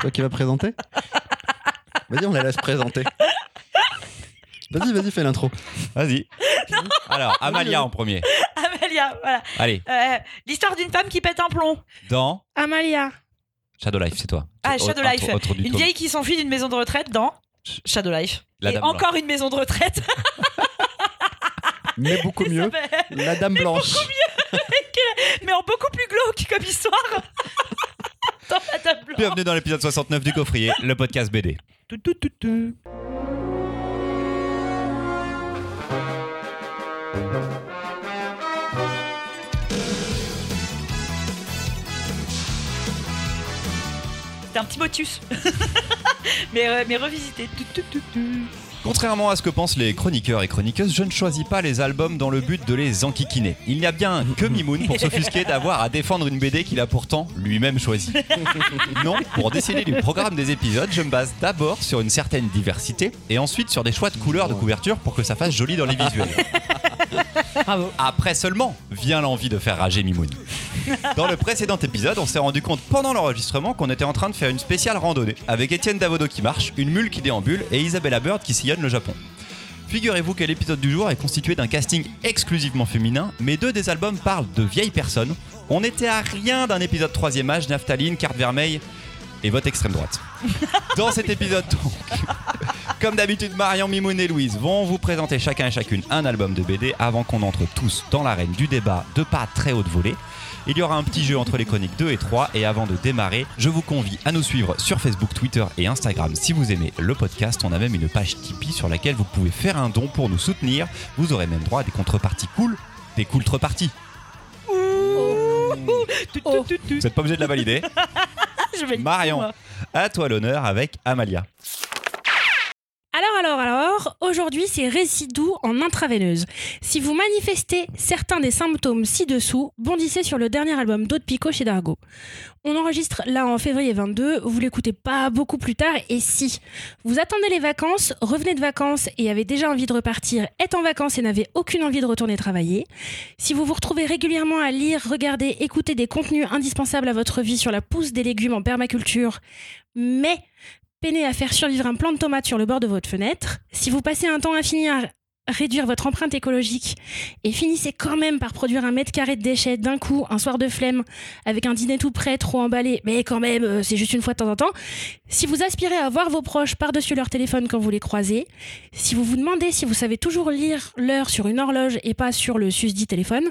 Toi qui vas présenter Vas-y, on la laisse présenter. Vas-y, vas-y, fais l'intro. Vas-y. Alors, Amalia en premier. Amalia, voilà. Allez, Euh, L'histoire d'une femme qui pète un plomb. dans Amalia. Shadow Life, c'est toi. Ah, Shadow Life. autre- Une vieille qui s'enfuit d'une maison de retraite dans Shadow Life. La Et Dame encore une maison de retraite. Mais beaucoup mieux, la Dame Blanche. Mais en beaucoup plus glauque comme histoire. Dans la Dame Blanche. Bienvenue dans l'épisode 69 du Coffrier, le podcast BD. Tout, tout, tout, tout. C'était un petit motus. mais, euh, mais revisité. Tout, tout, tout, tout. Contrairement à ce que pensent les chroniqueurs et chroniqueuses, je ne choisis pas les albums dans le but de les enquiquiner. Il n'y a bien que Mimoun pour s'offusquer d'avoir à défendre une BD qu'il a pourtant lui-même choisie. Non, pour décider du programme des épisodes, je me base d'abord sur une certaine diversité et ensuite sur des choix de couleurs de couverture pour que ça fasse joli dans les visuels. Bravo. Après seulement vient l'envie de faire rager Mimoun. Dans le précédent épisode, on s'est rendu compte pendant l'enregistrement qu'on était en train de faire une spéciale randonnée avec Étienne Davodo qui marche, une mule qui déambule et Isabella Bird qui sillonne le Japon. Figurez-vous que l'épisode du jour est constitué d'un casting exclusivement féminin, mais deux des albums parlent de vieilles personnes. On était à rien d'un épisode troisième âge, naphtaline, carte vermeille et vote extrême droite. Dans cet épisode donc, comme d'habitude, Marion, Mimoun et Louise vont vous présenter chacun et chacune un album de BD avant qu'on entre tous dans l'arène du débat de pas très haute volée. Il y aura un petit jeu entre les chroniques 2 et 3 et avant de démarrer, je vous convie à nous suivre sur Facebook, Twitter et Instagram si vous aimez le podcast. On a même une page Tipeee sur laquelle vous pouvez faire un don pour nous soutenir. Vous aurez même droit à des contreparties cool, des contreparties. Tout. Vous n'êtes pas obligé de la valider. Je vais le Marion, à toi l'honneur avec Amalia. Alors, alors, alors, aujourd'hui, c'est récit doux en intraveineuse. Si vous manifestez certains des symptômes ci-dessous, bondissez sur le dernier album d'Aude Picot chez Dargo. On enregistre là en février 22, vous l'écoutez pas beaucoup plus tard, et si? Vous attendez les vacances, revenez de vacances et avez déjà envie de repartir, êtes en vacances et n'avez aucune envie de retourner travailler, si vous vous retrouvez régulièrement à lire, regarder, écouter des contenus indispensables à votre vie sur la pousse des légumes en permaculture, mais peinez à faire survivre un plant de tomates sur le bord de votre fenêtre, si vous passez un temps infini à réduire votre empreinte écologique et finissez quand même par produire un mètre carré de déchets d'un coup, un soir de flemme, avec un dîner tout prêt, trop emballé, mais quand même, euh, c'est juste une fois de temps en temps, si vous aspirez à voir vos proches par-dessus leur téléphone quand vous les croisez, si vous vous demandez si vous savez toujours lire l'heure sur une horloge et pas sur le susdit téléphone,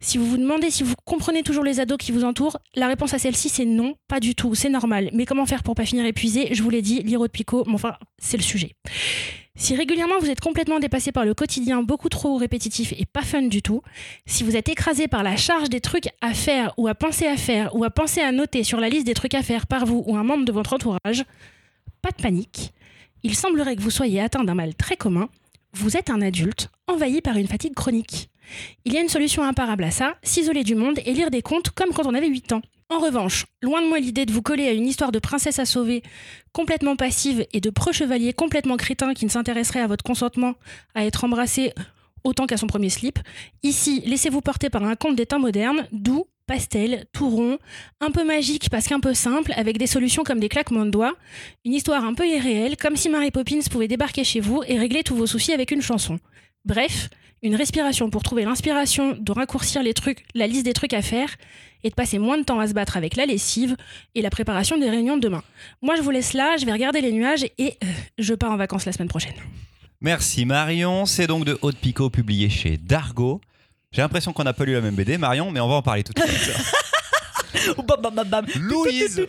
si vous vous demandez si vous comprenez toujours les ados qui vous entourent, la réponse à celle-ci c'est non, pas du tout, c'est normal. Mais comment faire pour pas finir épuisé? Je vous l'ai dit, lire de Picot, mais enfin, c'est le sujet. Si régulièrement vous êtes complètement dépassé par le quotidien beaucoup trop répétitif et pas fun du tout, si vous êtes écrasé par la charge des trucs à faire ou à penser à faire ou à penser à noter sur la liste des trucs à faire par vous ou un membre de votre entourage, pas de panique. Il semblerait que vous soyez atteint d'un mal très commun. Vous êtes un adulte envahi par une fatigue chronique. Il y a une solution imparable à ça, s'isoler du monde et lire des contes comme quand on avait 8 ans. En revanche, loin de moi l'idée de vous coller à une histoire de princesse à sauver complètement passive et de preux chevalier complètement crétin qui ne s'intéresserait à votre consentement à être embrassé autant qu'à son premier slip. Ici, laissez-vous porter par un conte des temps modernes, doux, pastel, tout rond, un peu magique parce qu'un peu simple, avec des solutions comme des claquements de doigts, une histoire un peu irréelle, comme si Mary Poppins pouvait débarquer chez vous et régler tous vos soucis avec une chanson. Bref, une respiration pour trouver l'inspiration de raccourcir les trucs, la liste des trucs à faire et de passer moins de temps à se battre avec la lessive et la préparation des réunions de demain. Moi, je vous laisse là, je vais regarder les nuages et euh, je pars en vacances la semaine prochaine. Merci Marion, c'est donc de Haute Picot publié chez Dargo. J'ai l'impression qu'on n'a pas lu la même BD Marion, mais on va en parler tout de suite. Bam, bam, bam, bam. Louise,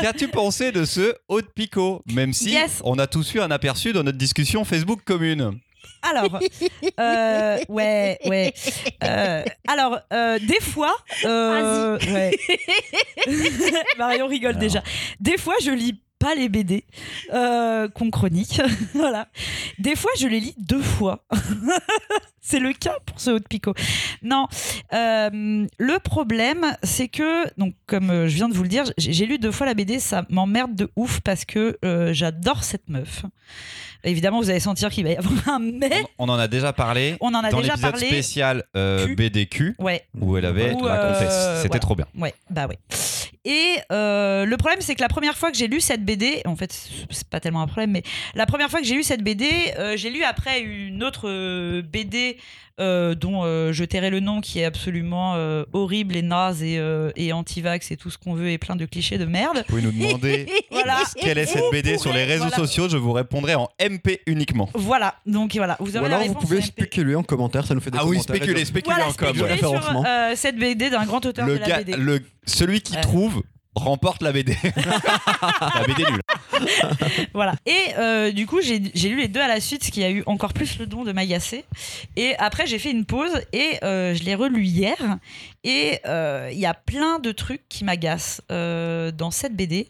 qu'as-tu pensé de ce Haute Picot Même si Yes. on a tous eu un aperçu dans notre discussion Facebook commune? Alors, euh, ouais, ouais. Euh, alors, euh, des fois, euh, ouais. Marion rigole Alors. déjà. Des fois, je lis pas les BD euh, qu'on chronique, voilà. Des fois, je les lis deux fois. c'est le cas pour ce haut de picot. Non, euh, le problème, c'est que, donc, comme je viens de vous le dire, j'ai j'ai lu deux fois la BD, ça m'emmerde de ouf parce que euh, j'adore cette meuf. Évidemment, vous allez sentir qu'il va y avoir un mais. On en a déjà parlé On en a dans déjà l'épisode parlé. spécial euh, Q. BDQ Ouais, où elle avait euh. C'était voilà. trop bien. ouais, bah ouais. Et euh, le problème, c'est que la première fois que j'ai lu cette BD, en fait, c'est pas tellement un problème, mais la première fois que j'ai lu cette BD, euh, j'ai lu après une autre BD euh, dont euh, je tairai le nom, qui est absolument euh, horrible et naze et, euh, et anti-vax et tout ce qu'on veut et plein de clichés de merde. Vous pouvez nous demander Voilà. quelle est cette BD sur les réseaux Voilà. sociaux, je vous répondrai en MP uniquement. Voilà, donc voilà, vous Ou aurez la alors vous pouvez spéculer en commentaire, ça nous fait des Ah oui, spéculer, spéculer Voilà, en com. spéculer ouais. sur Référencement. euh, cette BD d'un grand auteur Le, de la gars, BD. le, celui qui trouve remporte la BD. la BD nulle. Voilà. Et euh, du coup, j'ai lu les deux à la suite, ce qui a eu encore plus le don de m'agacer. Et après, j'ai fait une pause et euh, je l'ai relu hier. Et euh, il y a plein de trucs qui m'agacent euh, dans cette BD,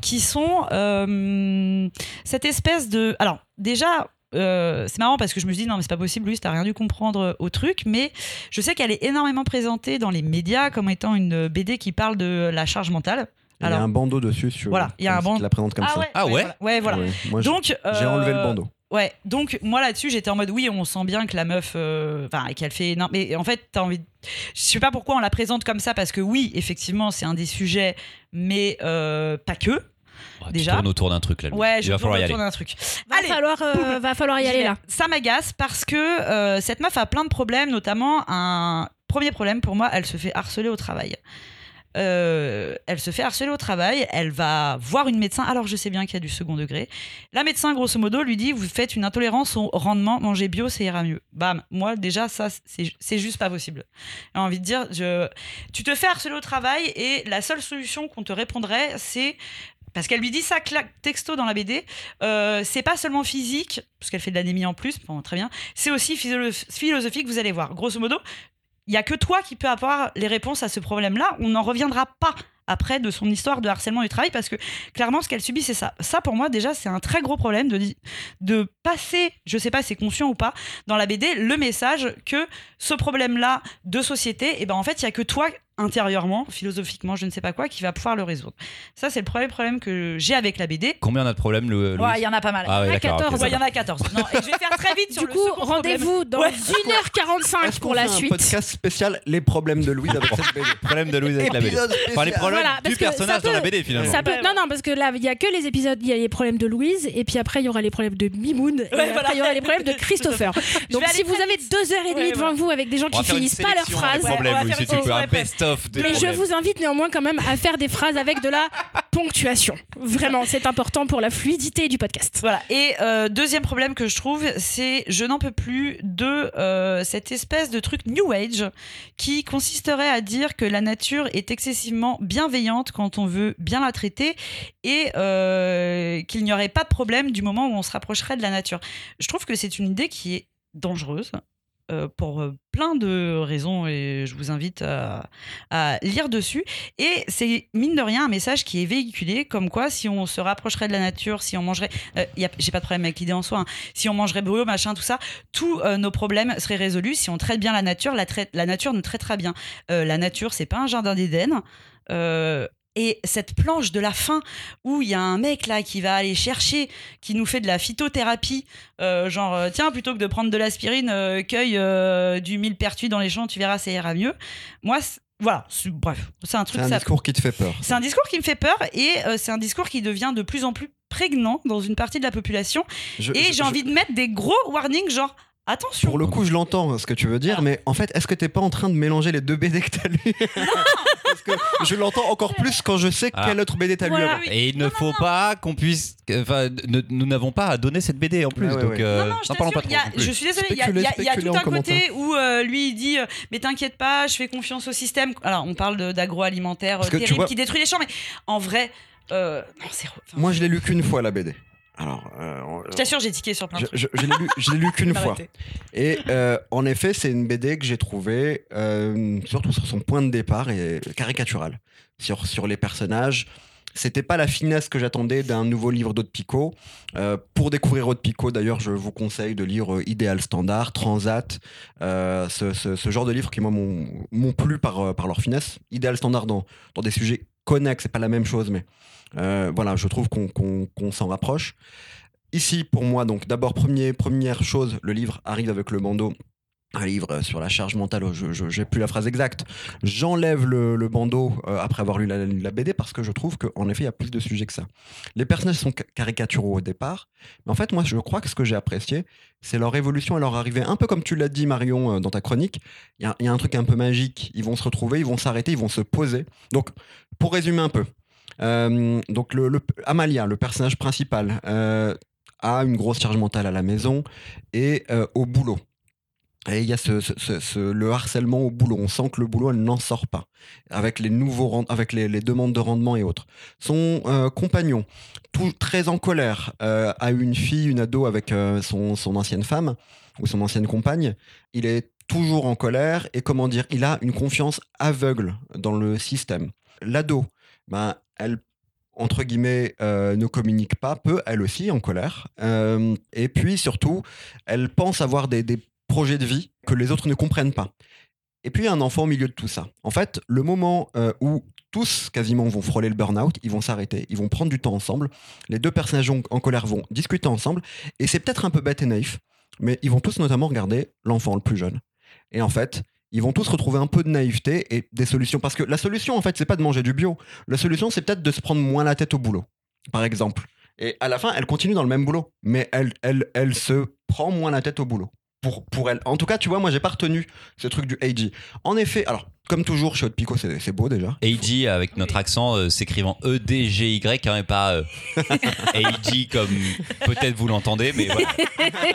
qui sont euh, cette espèce de... Alors, déjà... euh, c'est marrant parce que je me dis non mais c'est pas possible Louise t'as rien dû comprendre au truc mais je sais qu'elle est énormément présentée dans les médias comme étant une BD qui parle de la charge mentale Il y a Alors- un bandeau dessus. sur- Voilà, il y a un bandeau. la présente comme ça. Ah ouais ouais voilà Ouais, Moi, j'ai donc j'ai enlevé le euh, bandeau. Ouais, donc moi là-dessus, j'étais en mode oui, on sent bien que la meuf, euh, enfin, qu'elle fait. Non, mais en fait, t'as envie. de- Je sais pas pourquoi on la présente comme ça, parce que oui, effectivement, c'est un des sujets, mais euh, pas que. Déjà. Tu tournes autour d'un truc là. Ouais, Il je va tourne falloir y aller. autour d'un truc. Va Allez. falloir, euh, va falloir y aller là. Ça m'agace parce que euh, cette meuf a plein de problèmes, notamment un premier problème pour moi, elle se fait harceler au travail. Euh, elle se fait harceler au travail, elle va voir une médecin, alors je sais bien qu'il y a du second degré. La médecin, grosso modo, lui dit Vous faites une intolérance au rendement, mangez bio, ça ira mieux. Bam, moi déjà, ça, c'est c'est juste pas possible. J'ai envie de dire je... Tu te fais harceler au travail et la seule solution qu'on te répondrait, c'est. Parce qu'elle lui dit ça claque texto dans la BD, euh, c'est pas seulement physique, parce qu'elle fait de l'anémie en plus, bon, très bien, c'est aussi philosophique, vous allez voir. Grosso modo, il y a que toi qui peux avoir les réponses à ce problème-là. On n'en reviendra pas après de son histoire de harcèlement du travail parce que clairement ce qu'elle subit c'est ça. Ça pour moi déjà c'est un très gros problème de, de passer, je sais pas si c'est conscient ou pas, dans la BD le message que ce problème-là de société, et ben en fait il y a que toi intérieurement, philosophiquement, je ne sais pas quoi, qui va pouvoir le résoudre. Ça c'est le premier problème que j'ai avec la BD. Combien on a de problèmes, Ouais, il y en a pas mal. Ah ouais, Il y en a d'accord. 14, ok, Ouais, il y en a 14. Non, et je vais faire très vite sur Du le coup, second problème. rendez-vous dans Ouais. 1h45 Est-ce qu'on pour la fait un suite. podcast spécial Les problèmes de Louise avec cette BD va. Problème de Louise avec la BD. Enfin, les problèmes Voilà, du personnage dans peut- la BD finalement. Ça peut- Ouais, non, non, parce que là, il y a que les épisodes, il y a les problèmes de Louise, et puis après, il y aura les problèmes de Mimoun, et après, il y aura les problèmes de Christopher. Donc, si vous avez vite. deux heures et demie Ouais, devant voilà. vous avec des gens qui finissent pas leurs phrases, problèmes, si tu peux, un des Mais je vous invite néanmoins quand même à faire des phrases avec de la ponctuation. Vraiment, c'est important pour la fluidité du podcast. Voilà. Et euh, deuxième problème que je trouve, c'est je n'en peux plus de euh, cette espèce de truc New Age qui consisterait à dire que la nature est excessivement bienveillante quand on veut bien la traiter et euh, qu'il n'y aurait pas de problème du moment où on se rapprocherait de la nature. Je trouve que c'est une idée qui est dangereuse. Euh, pour euh, plein de raisons et je vous invite à, lire dessus et c'est mine de rien un message qui est véhiculé comme quoi si on se rapprocherait de la nature si on mangerait euh, j'ai pas de problème avec l'idée en soi. hein. Si on mangerait bio, machin, tout ça, tous nos problèmes seraient résolus. Si on traite bien la nature, la, la nature nous traitera bien. La nature, c'est pas un jardin d'Éden. Et cette planche de la fin où il y a un mec là qui va aller chercher, qui nous fait de la phytothérapie, euh, genre euh, tiens plutôt que de prendre de l'aspirine, euh, cueille euh, du millepertuis dans les champs, tu verras ça ira mieux. Moi, voilà, bref, c'est un truc. C'est un ça- discours qui te fait peur. c'est un discours qui me fait peur et c'est un discours qui devient de plus en plus prégnant dans une partie de la population. Je- Et j'ai je- envie de mettre des gros warnings, genre attention. Pour le coup, je l'entends ce que tu veux dire, Ah. mais en fait, est-ce que t'es pas en train de mélanger les deux BD que t'as lu? Parce que je l'entends encore plus quand je sais Ah. quelle autre BD t'as lu Voilà. avant. oui. Et il ne faut pas qu'on puisse. Enfin, ne- nous n'avons pas à donner cette BD en plus. Ouais, ouais, donc, ouais. euh, Non, non, je n'en parlons pas t'assure, trop. il y a- non plus. je suis désolée, il y a, il y a- il y a Spéculez tout en un côté où euh, lui il dit euh, Mais t'inquiète pas, je fais confiance au système. Alors, on parle de- d'agroalimentaire euh, Parce que tu terrible vois- qui détruit les champs, mais en vrai, euh, non, c'est. enfin, Moi, je l'ai lu qu'une fois la BD. Alors, euh, je t'assure, j'ai tiqué sur plein de je, trucs. je- l'ai lu, lu qu'une fois. Et euh, en effet, c'est une BD que j'ai trouvée, euh, surtout sur son point de départ, et caricatural. Sur, sur les personnages. C'était pas la finesse que j'attendais d'un nouveau livre d'Aude Picot. Euh, pour découvrir Aude Picot, d'ailleurs, je vous conseille de lire euh, Idéal Standard, Transat, euh, ce, ce- ce genre de livres qui, moi, m'ont plu par, par leur finesse. Idéal Standard dans, dans des sujets connexes, c'est pas la même chose, mais euh, voilà, je trouve qu'on s'en rapproche. Ici, pour moi, donc d'abord, première chose, le livre arrive avec le bandeau un livre sur la charge mentale, oh, je n'ai plus la phrase exacte, j'enlève le, bandeau euh, après avoir lu la, BD parce que je trouve qu'en effet, il y a plus de sujets que ça. Les personnages sont ca- caricaturaux au départ, mais en fait, moi, je crois que ce que j'ai apprécié, c'est leur évolution et leur arrivée. Un peu comme tu l'as dit, Marion, euh, dans ta chronique, il y, y a un truc un peu magique. Ils vont se retrouver, ils vont s'arrêter, ils vont se poser. Donc, pour résumer un peu, euh, donc le, Amalia, le personnage principal, euh, a une grosse charge mentale à la maison et euh, au boulot. Et il y a le harcèlement au boulot. On sent que le boulot, elle n'en sort pas. Avec les demandes de rendement et autres. Son compagnon, très en colère, a une fille, une ado avec son, son ancienne femme ou son ancienne compagne. Il est toujours en colère et comment dire, il a une confiance aveugle dans le système. L'ado, ben, elle entre guillemets, euh, ne communique pas, peut elle aussi en colère. Euh, et puis surtout, elle pense avoir des, projets de vie que les autres ne comprennent pas. Et puis un enfant au milieu de tout ça. En fait, le moment euh, où tous quasiment vont frôler le burn-out, ils vont s'arrêter, ils vont prendre du temps ensemble. Les deux personnages en colère vont discuter ensemble. Et c'est peut-être un peu bête et naïf, mais ils vont tous notamment regarder l'enfant le plus jeune. Et en fait, ils vont tous retrouver un peu de naïveté et des solutions. Parce que la solution, en fait, c'est pas de manger du bio. La solution, c'est peut-être de se prendre moins la tête au boulot, par exemple. Et à la fin, elle continue dans le même boulot, mais elle, elle, elle se prend moins la tête au boulot. Pour, pour elle. En tout cas, tu vois, moi, j'ai pas retenu ce truc du AG. En effet, alors, comme toujours, chez Pico, c'est beau déjà. AG avec notre accent euh, s'écrivant E-D-G-Y, quand même pas euh, AG comme peut-être vous l'entendez, mais voilà.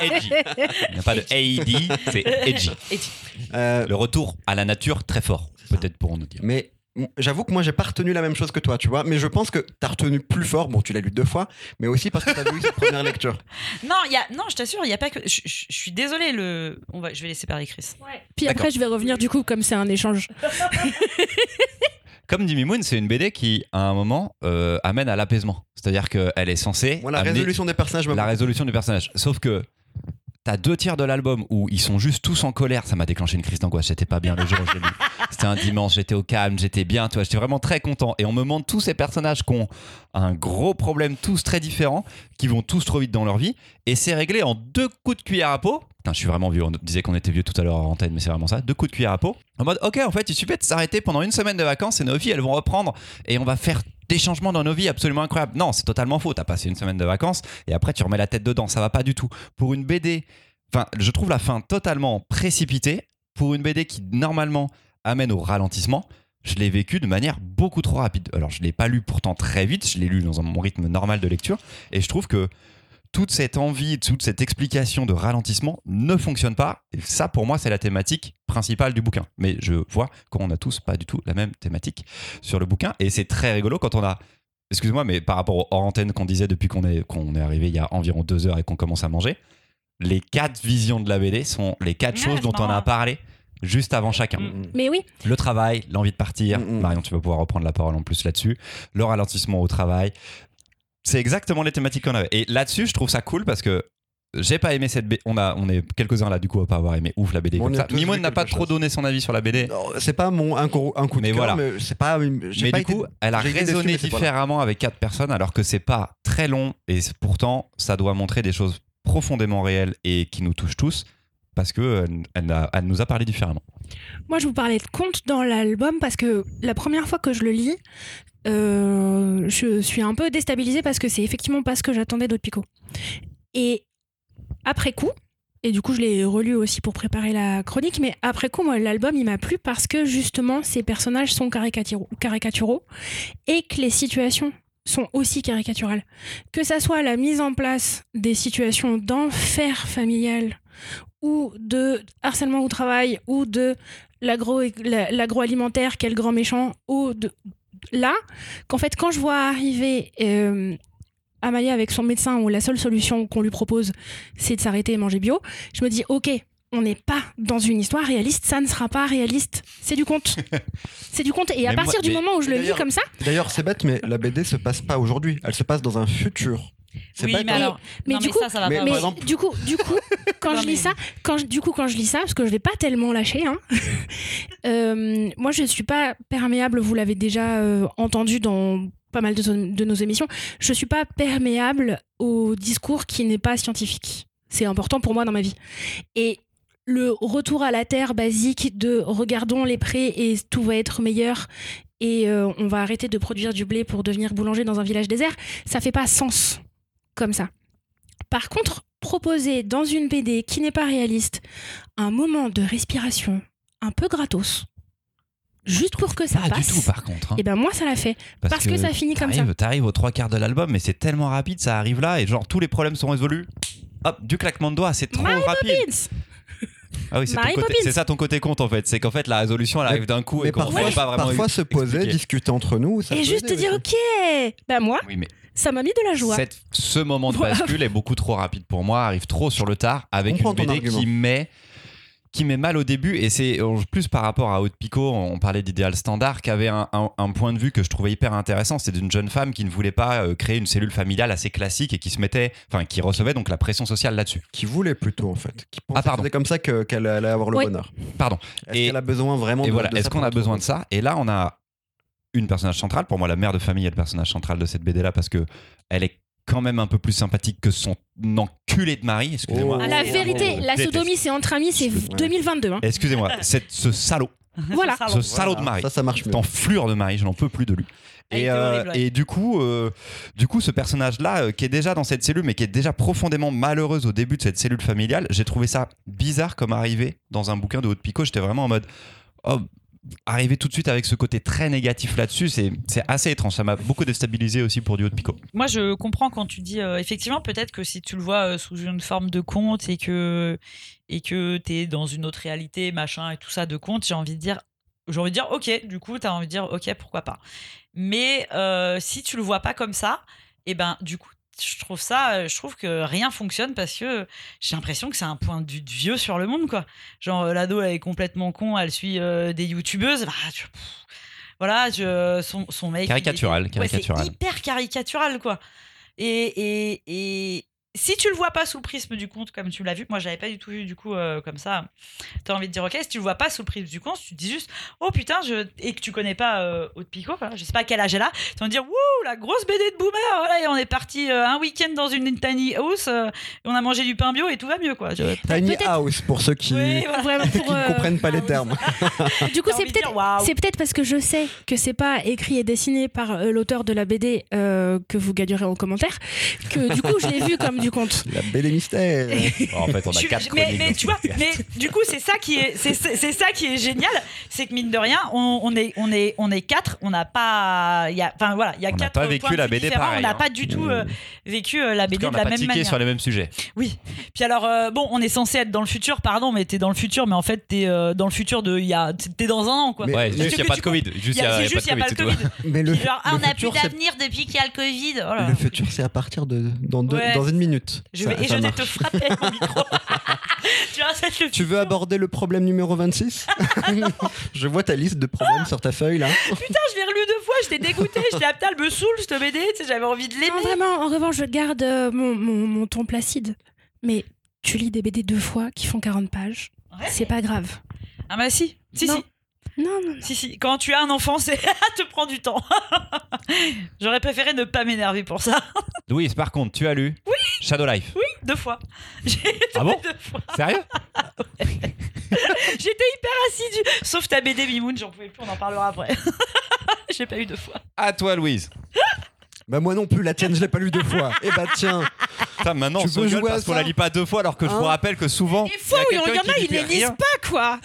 AG. Il n'y a pas de AED, c'est AG. Euh, Le retour à la nature très fort, peut-être pour nous dire. mais j'avoue que moi, j'ai pas retenu la même chose que toi, tu vois. Mais je pense que t'as retenu plus fort. Bon, tu l'as lu deux fois, mais aussi parce que t'as vu cette première lecture. Non, il y a, non, je t'assure, il y a pas que. Je, je- je suis désolée, le. On va, je vais laisser parler Chris. Puis après, je vais revenir du coup, comme c'est un échange. Comme dit Mimoun, c'est une BD qui, à un moment, euh, amène à l'apaisement. C'est-à-dire qu'elle est censée Moi, la amener résolution des personnages la résolution du personnage. Sauf que t'as deux tiers de l'album où ils sont juste tous en colère. Ça m'a déclenché une crise d'angoisse. J'étais pas bien le jour où je l'ai lu. C'était un dimanche, j'étais au calme, j'étais bien, tu vois, j'étais vraiment très content. Et on me montre tous ces personnages qui ont un gros problème, tous très différents, qui vont tous trop vite dans leur vie. Et c'est réglé en deux coups de cuillère à peau. Putain, je suis vraiment vieux. On disait qu'on était vieux tout à l'heure en antenne, mais c'est vraiment ça. Deux coups de cuillère à peau. En mode, ok, en fait, il suffit de s'arrêter pendant une semaine de vacances et nos vies, elles vont reprendre et on va faire des changements dans nos vies absolument incroyables. Non, c'est totalement faux. T'as passé une semaine de vacances et après tu remets la tête dedans. Ça va pas du tout. Pour une BD, enfin, je trouve la fin totalement précipitée. Pour une BD qui normalement amène au ralentissement, je l'ai vécu de manière beaucoup trop rapide. Alors, je l'ai pas lu pourtant très vite. Je l'ai lu dans mon rythme normal de lecture et je trouve que toute cette envie, toute cette explication de ralentissement ne fonctionne pas. Et ça, pour moi, c'est la thématique principale du bouquin. Mais je vois qu'on n'a tous pas du tout la même thématique sur le bouquin. Et c'est très rigolo quand on a. Excuse-moi, mais par rapport au hors antenne qu'on disait depuis qu'on est, qu'on est arrivé il y a environ deux heures et qu'on commence à manger, les quatre visions de la BD sont les quatre Ouais, choses dont on a parlé juste avant chacun. Mm. Mais oui, Le travail, l'envie de partir. Mm, mm. Marion, tu vas pouvoir reprendre la parole en plus là-dessus. Le ralentissement au travail. C'est exactement les thématiques qu'on avait. Et là-dessus, je trouve ça cool parce que j'ai pas aimé cette BD. On, a, on est quelques-uns là, du coup, à pas avoir aimé ouf la BD On comme a ça. Mimoun n'a pas trop donné son avis sur la BD. C'est pas mon un, coup- un coup de Mais cœur, voilà. mais c'est pas. Mais pas du été- coup, elle a déçu, raisonné différemment avec quatre personnes alors que c'est pas très long et pourtant ça doit montrer des choses profondément réelles et qui nous touchent tous parce que elle, elle a- elle nous a parlé différemment. moi je vous parlais de contes dans l'album parce que la première fois que je le lis, euh, je suis un peu déstabilisée parce que c'est effectivement pas ce que j'attendais d'autres Pico. Et après coup, et du coup je l'ai relu aussi pour préparer la chronique, mais après coup, moi l'album il m'a plu parce que justement ces personnages sont caricaturaux, et que les situations sont aussi caricaturales. Que ça soit la mise en place des situations d'enfer familial ou de harcèlement au travail ou de l'agro la- l'agroalimentaire quel grand méchant ou de là qu'en fait quand je vois arriver euh, Amalia avec son médecin où la seule solution qu'on lui propose c'est de s'arrêter et manger bio je me dis ok on n'est pas dans une histoire réaliste ça ne sera pas réaliste c'est du conte c'est du conte et à partir moi- du moment où je le lis D'ailleurs- comme ça D'ailleurs, c'est bête, mais la BD se passe pas aujourd'hui. Elle se passe dans un futur. C'est Oui, mais hein. alors. mais non, du mais coup- ça, ça va mais- pas. par mais exemple- du coup du coup quand Non, je mais- lis ça quand je- du coup quand je lis ça parce que je vais pas tellement lâcher hein, euh, moi je suis pas perméable vous l'avez déjà euh, entendu dans pas mal de, de nos émissions je suis pas perméable au discours qui n'est pas scientifique c'est important pour moi dans ma vie et le retour à la terre basique de regardons les prés et tout va être meilleur et euh, on va arrêter de produire du blé pour devenir boulanger dans un village désert, ça fait pas sens comme ça. Par contre, proposer dans une BD qui n'est pas réaliste un moment de respiration un peu gratos, juste pour que ça Pas passe, du tout, par contre. hein. et ben moi ça l'a fait. Parce que ça finit comme ça. t'arrives- aux trois quarts de l'album, mais c'est tellement rapide, ça arrive là, et genre tous les problèmes sont résolus. Hop, du claquement de doigts, c'est trop Mary rapide. Poppins Ah oui, c'est ça ton côté compte en fait. C'est qu'en fait la résolution elle arrive d'un coup et Mais qu'on parfois, pas vraiment parfois se poser, discuter entre nous. ça Et juste te dire aussi. ok, ben moi Oui, mais ça m'a mis de la joie. cette- ce moment de Voilà. bascule est beaucoup trop rapide pour moi, arrive trop sur le tard avec une BD qui met qui met mal au début et c'est plus par rapport à Haute Picot, on parlait d'idéal standard, qui avait un, un- un point de vue que je trouvais hyper intéressant, c'est d'une jeune femme qui ne voulait pas euh, créer une cellule familiale assez classique et qui se mettait, enfin qui recevait donc la pression sociale là-dessus. Qui voulait plutôt, en fait. Qui pensait Ah, pardon. que c'était comme ça que- qu'elle allait avoir le Oui. bonheur. Pardon. Est-ce Et- qu'elle a besoin vraiment Et de voilà, est-ce qu'on a besoin de ça? Et là, on a une personnage centrale. Pour moi, la mère de famille est le personnage central de cette BD là parce que elle est quand même un peu plus sympathique que son enculé de mari. Excusez-moi. Oh. La Oh, vérité, oh, la sodomie c'est entre amis, c'est Ouais. 2022. hein. Excusez-moi, cette- ce salaud, Voilà. ce salaud de mari, Ça, ça marche mieux. cette enflure de mari, je n'en peux plus de lui. Ah, Et, euh, horrible, ouais. et du coup, euh, du coup, ce personnage-là, euh, qui est déjà dans cette cellule, mais qui est déjà profondément malheureuse au début de cette cellule familiale, j'ai trouvé ça bizarre comme arrivé dans un bouquin de Haute Picot. J'étais vraiment en mode, oh, arriver tout de suite avec ce côté très négatif là-dessus, c'est assez étrange. Ça m'a beaucoup déstabilisé aussi pour du Haute Picot. Moi, je comprends quand tu dis, euh, effectivement, peut-être que si tu le vois euh, sous une forme de conte et que et que t'es dans une autre réalité, machin et tout ça de conte, j'ai envie de dire, j'ai envie de dire, ok, du coup, t'as envie de dire, ok, pourquoi pas. Mais euh, si tu le vois pas comme ça, et ben, du coup, je trouve ça, euh, je trouve que rien fonctionne parce que j'ai l'impression que c'est un point de vieux sur le monde, quoi. Genre, euh, l'ado, elle est complètement con, elle suit euh, des youtubeuses. Bah, tu- voilà, je- son, son mec. il Caricatural, Ouais, caricatural. hyper caricatural, quoi. Et, et, et si tu le vois pas sous le prisme du conte, comme tu l'as vu, moi j'avais pas du tout vu du coup euh, comme ça, t'as envie de dire ok, si tu le vois pas sous le prisme du conte, tu te dis juste oh putain, je... et que tu connais pas euh, Haute Picot, je sais pas quel âge elle a, tu vas dire wouh, la grosse BD de boomer, voilà, et on est parti euh, un week-end dans une tiny house, euh, et on a mangé du pain bio et tout va mieux quoi. Je- Tiny House, pour ceux qui Oui, voilà. Vraiment qui pour, ne comprennent pas les termes. Du coup, c'est peut-être parce que je sais que c'est pas écrit et dessiné par euh, l'auteur de la BD euh, que vous gagnerez en commentaire que du coup je l'ai vu comme du conte. La belle et mystère. en fait, on a Je- quatre mais, chroniques mais tu vois, mais du coup c'est ça qui est c'est ça qui est génial, c'est que mine de rien on, on est on est on est quatre, on n'a pas il y a enfin voilà il y a On n'a quatre pas vécu points de la BD pareil, on n'a hein. pas du tout euh, vécu euh, la BD cas, on de n'a la pas même manière. sur les mêmes sujets. Oui. Puis alors euh, bon on est censé être dans le futur pardon mais t'es dans le futur mais en fait t'es euh, dans le futur de il y a t'es dans un an quoi. Mais- ouais, juste il n'y a pas de Covid. Juste Il y a- a pas tout. Covid. Mais le, Genre, ah, on n'a plus d'avenir depuis qu'il y a le Covid. Oh le futur, c'est à partir de dans une minute. Je Ça- et ça je vais te frapper avec mon micro. tu vois, c'est le Tu veux aborder le problème numéro 26 Je vois ta liste de problèmes sur ta feuille là. Putain, je l'ai relu deux fois, j'étais dégoûtée, j'étais putain, elle me saoule, cette BD, tu sais, j'avais envie de Non, l'aimer. vraiment, en revanche, je garde euh, mon, mon, mon ton placide. Mais tu lis des BD deux fois qui font 40 pages, Ouais. c'est pas grave. Ah bah si, si, Non. si, Non, non, non. si, si. Quand tu as un enfant, c'est te prend du temps. J'aurais préféré ne pas m'énerver pour ça. Louise, par contre, tu as lu Shadow Life. Oui, deux fois. J'ai Ah bon deux fois. Sérieux J'étais hyper assidue. Sauf ta BD Mimoun, j'en pouvais plus, on en parlera après. J'ai pas eu deux fois. À toi, Louise. Bah moi non plus, la tienne, je l'ai pas lu deux fois. Et bah tiens, Putain, maintenant, Tu on s'engueule jouer parce qu'on la lit pas deux fois, alors que je Hein vous rappelle que souvent. Il faut, il y, a, qui ils dit les lisent pas, quoi.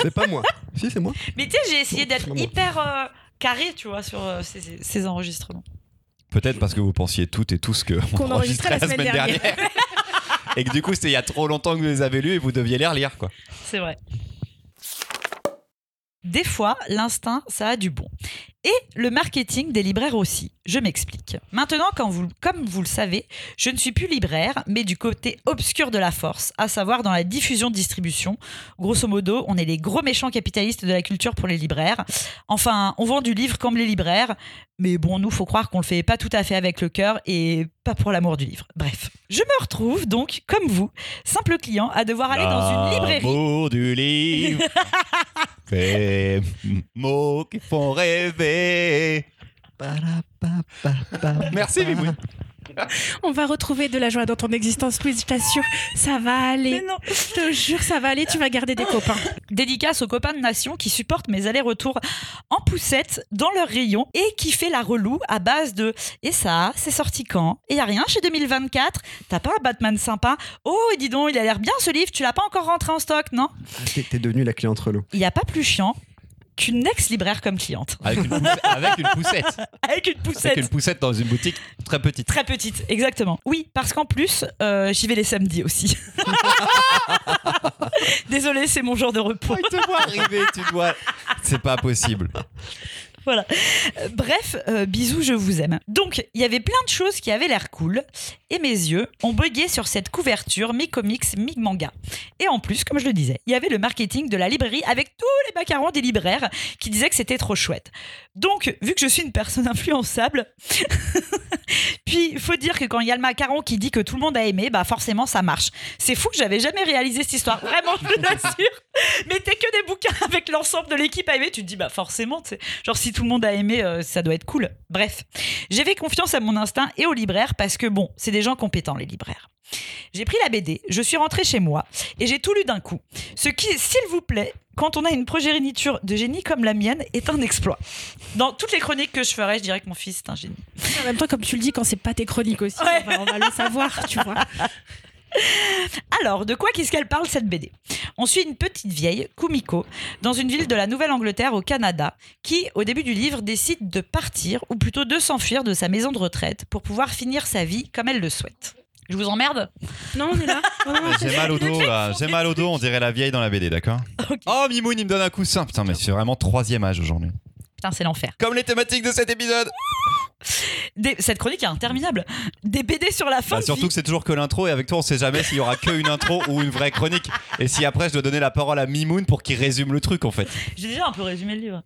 c'est pas moi. Si, c'est moi. Mais tu sais, j'ai essayé d'être hyper euh, carré, tu vois, sur euh, ces, ces enregistrements. Peut-être parce que vous pensiez toutes et tous que Qu'on enregistrait la semaine dernière. et que du coup, c'était il y a trop longtemps que vous les avez lus et vous deviez les relire, quoi. C'est vrai. Des fois, l'instinct, ça a du bon. Et le marketing des libraires aussi. Je m'explique. Maintenant, quand vous, comme vous le savez, je ne suis plus libraire, mais du côté obscur de la force, à savoir dans la diffusion-distribution. Grosso modo, on est les gros méchants capitalistes de la culture pour les libraires. Enfin, on vend du livre comme les libraires, mais bon, nous, faut croire qu'on le fait pas tout à fait avec le cœur et pas pour l'amour du livre. Bref, je me retrouve donc, comme vous, simple client, à devoir aller dans une librairie. L'amour du livre. Ces mots qui font rêver. Merci, Mimoun. On va retrouver de la joie dans ton existence, Louise, je t'assure. Ça va aller. Non. Je te jure, ça va aller. Tu vas garder des copains. Dédicace aux copains de nation qui supportent mes allers-retours en poussette dans leur rayon et qui fait la relou à base de et ça, c'est sorti quand Et y a rien chez 2024 T'as pas un Batman sympa Oh, dis donc, il a l'air bien ce livre, tu l'as pas encore rentré en stock, non T'es t'es devenu la cliente relou. Il y a pas plus chiant qu'une ex-libraire comme cliente. Avec une, poussette- avec une poussette. Avec une poussette. Avec une poussette dans une boutique très petite. Très petite, exactement. Oui, parce qu'en plus, euh, j'y vais les samedis aussi. Désolée, c'est mon jour de repos. Il te voit arriver, tu dois. C'est pas possible. Voilà. Euh, bref, euh, bisous, je vous aime. Donc, il y avait plein de choses qui avaient l'air cool, et mes yeux ont bugué sur cette couverture mi-comics, mi-manga. Et en plus, comme je le disais, il y avait le marketing de la librairie avec tous les macarons des libraires qui disaient que c'était trop chouette. Donc, vu que je suis une personne influençable, puis il faut dire que quand il y a le macaron qui dit que tout le monde a aimé, bah forcément ça marche. C'est fou que j'avais jamais réalisé cette histoire. Vraiment, je l'assure. Mais t'es que des bouquins avec l'ensemble de l'équipe a aimé, tu te dis bah forcément, genre si tout le monde a aimé, euh, ça doit être cool. Bref, j'ai fait confiance à mon instinct et aux libraires parce que bon, c'est des gens compétents les libraires. J'ai pris la BD, je suis rentrée chez moi et j'ai tout lu d'un coup. Ce qui, s'il vous plaît, quand on a une progéniture de génie comme la mienne, est un exploit. Dans toutes les chroniques que je ferai, je dirais que mon fils est un génie. En même temps, comme tu le dis, quand c'est pas tes chroniques aussi, Ouais. on, va, on va le savoir, tu vois. Alors, de quoi qu'est-ce qu'elle parle cette BD On suit une petite vieille, Kumiko, dans une ville de la Nouvelle-Angleterre au Canada, qui, au début du livre, décide de partir, ou plutôt de s'enfuir de sa maison de retraite pour pouvoir finir sa vie comme elle le souhaite. Je vous emmerde? Non, on est là. J'ai mal au dos là. J'ai mal au dos, on dirait la vieille dans la BD, d'accord? Oh, Mimoun, il me donne un coussin. Putain, mais c'est vraiment troisième âge aujourd'hui. Putain, c'est l'enfer. Comme les thématiques de cet épisode. Des- Cette chronique est interminable. Des BD sur la fin Bah, surtout vie. que c'est toujours que l'intro et avec toi on sait jamais s'il y aura que une intro ou une vraie chronique. Et si après je dois donner la parole à Mimoun pour qu'il résume le truc en fait. J'ai déjà un peu résumé le livre.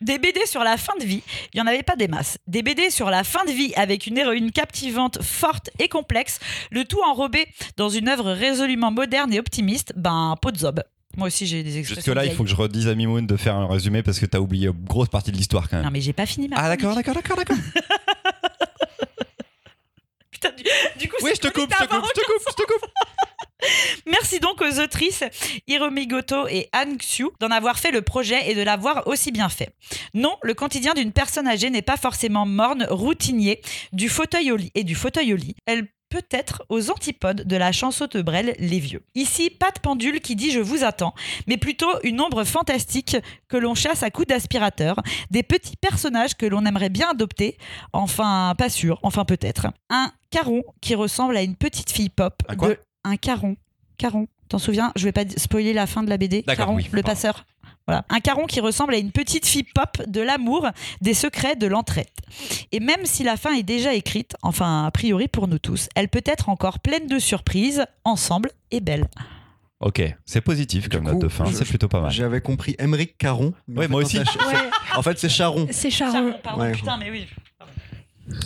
Des BD sur la fin de vie, il n'y en avait pas des masses. Des BD sur la fin de vie avec une héroïne captivante, forte et complexe, le tout enrobé dans une œuvre résolument moderne et optimiste, ben, pot de zob. Moi aussi j'ai des expressions. Jusque là il faut que je redise à Mimoun de faire un résumé parce que t'as oublié une grosse partie de l'histoire quand Non même. mais j'ai pas fini ma Ah d'accord, d'accord, d'accord, d'accord. Putain, du, du coup, Oui je te coupe, je te coupe, je te coupe, je te coupe. Merci donc aux autrices Hiromi Goto et Anne Xiu d'en avoir fait le projet et de l'avoir aussi bien fait. Non, le quotidien d'une personne âgée n'est pas forcément morne, routinier, du fauteuil au lit et du fauteuil au lit. Elle peut être aux antipodes de la chanson de Brel Les Vieux. Ici, pas de pendule qui dit je vous attends, mais plutôt une ombre fantastique que l'on chasse à coups d'aspirateur, des petits personnages que l'on aimerait bien adopter, enfin pas sûr, enfin peut-être. Un caron qui ressemble à une petite fille pop. Un quoi de- un caron. Caron. T'en souviens? Je vais pas spoiler la fin de la BD. Caron, oui, le pardon. passeur. Voilà. Un caron qui ressemble à une petite fille pop de l'amour, des secrets, de l'entraide. Et même si la fin est déjà écrite, enfin a priori pour nous tous, elle peut être encore pleine de surprises, ensemble et belle. Ok, c'est positif comme note de fin, c'est plutôt pas mal. J'avais compris Émeric Caron. fait, moi aussi. En fait, c'est Charon. c'est Charon. pardon, Ouais. putain, mais oui.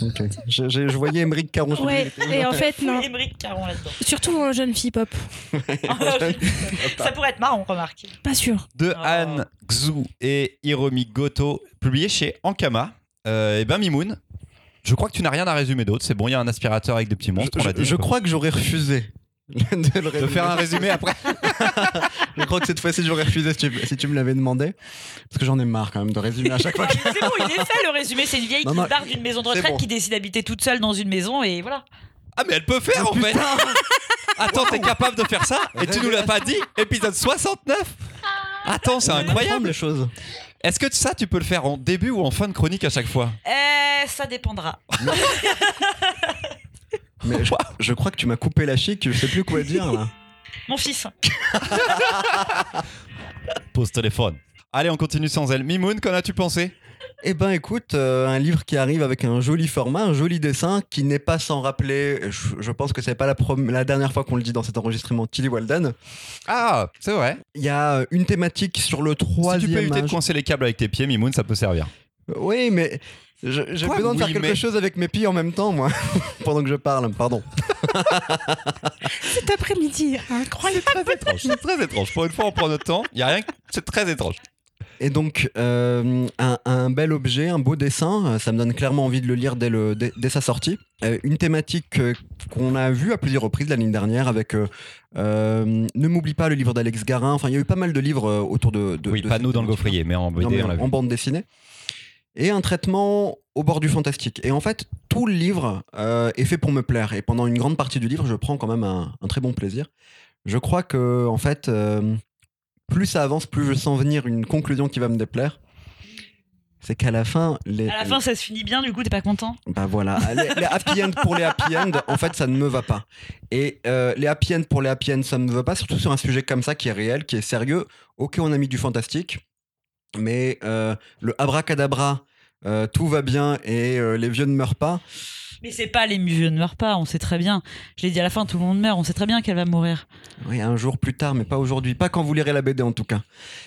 Ok. Je, je- je voyais Émeric Caron. Ouais, et en fait, non. Caron là-dedans. Surtout en jeune fille pop. Ça pourrait être marrant, remarque. Pas sûr. De Oh. Anne Xu et Hiromi Goto, publié chez Ankama. Euh, et ben Mimoun, je crois que tu n'as rien à résumer d'autre. C'est bon, il y a un aspirateur avec des petits monstres. dit. je crois que j'aurais refusé de, le de résumer. faire un résumé après. Je crois que cette fois-ci, j'aurais refusé si tu, si tu me l'avais demandé. Parce que j'en ai marre quand même de résumer à chaque fois. que- C'est bon, il est fait le résumé. C'est une vieille Non, qui non, se barre d'une maison de retraite bon. qui décide d'habiter toute seule dans une maison et voilà. Ah mais elle peut faire en fait. Attends, t'es capable de faire ça Et tu nous l'as pas dit Épisode 69 Attends, c'est incroyable. les choses. Est-ce que ça, tu peux le faire en début ou en fin de chronique à chaque fois? Euh, ça dépendra. Mais je, je crois que tu m'as coupé la chic, je sais plus quoi dire là. Mon fils. Pause téléphone. Allez, on continue sans elle. Mimoun, qu'en as-tu pensé? Eh ben écoute, euh, un livre qui arrive avec un joli format, un joli dessin, qui n'est pas sans rappeler, je, je pense que c'est pas la, la dernière fois qu'on le dit dans cet enregistrement, Tilly Walden. Ah, c'est vrai. Il y a euh, une thématique sur le Si tu peux troisième éviter de âge. coincer les câbles avec tes pieds, Mimoun, ça peut servir. Oui, mais j'ai besoin de faire quelque mais chose avec mes pieds en même temps, moi, pendant que je parle, pardon. Cet après-midi, incroyable. Très étrange. C'est très étrange. Pour une fois, on prend notre temps. Il y a rien. que- C'est très étrange. Et donc, euh, un, un bel objet, un beau dessin, euh, ça me donne clairement envie de le lire dès, le, dès, dès sa sortie. Euh, une thématique euh, qu'on a vue à plusieurs reprises l'année dernière avec euh, euh, Ne m'oublie pas le livre d'Alex Garin. Enfin, il y a eu pas mal de livres autour de. de Oui, de pas nous dans le gaufrier, mais en BD, Non, mais on l'a vu. en bande dessinée. Et un traitement au bord du fantastique. Et en fait, tout le livre euh, est fait pour me plaire. Et pendant une grande partie du livre, je prends quand même un, un très bon plaisir. Je crois que, en fait, euh, plus ça avance, plus je sens venir une conclusion qui va me déplaire. C'est qu'à la fin, les, À la fin, ça se finit bien, du coup, t'es pas content? Bah voilà, les, les happy end pour les happy end, en fait, ça ne me va pas. Et euh, les happy end pour les happy end, ça ne me va pas, surtout sur un sujet comme ça qui est réel, qui est sérieux. Ok, on a mis du fantastique, mais le abracadabra, euh, tout va bien et euh, les vieux ne meurent pas. Mais c'est pas les vieux ne meurent pas, on sait très bien. Je l'ai dit à la fin, tout le monde meurt, on sait très bien qu'elle va mourir. Oui, un jour plus tard, mais pas aujourd'hui. Pas quand vous lirez la BD en tout cas.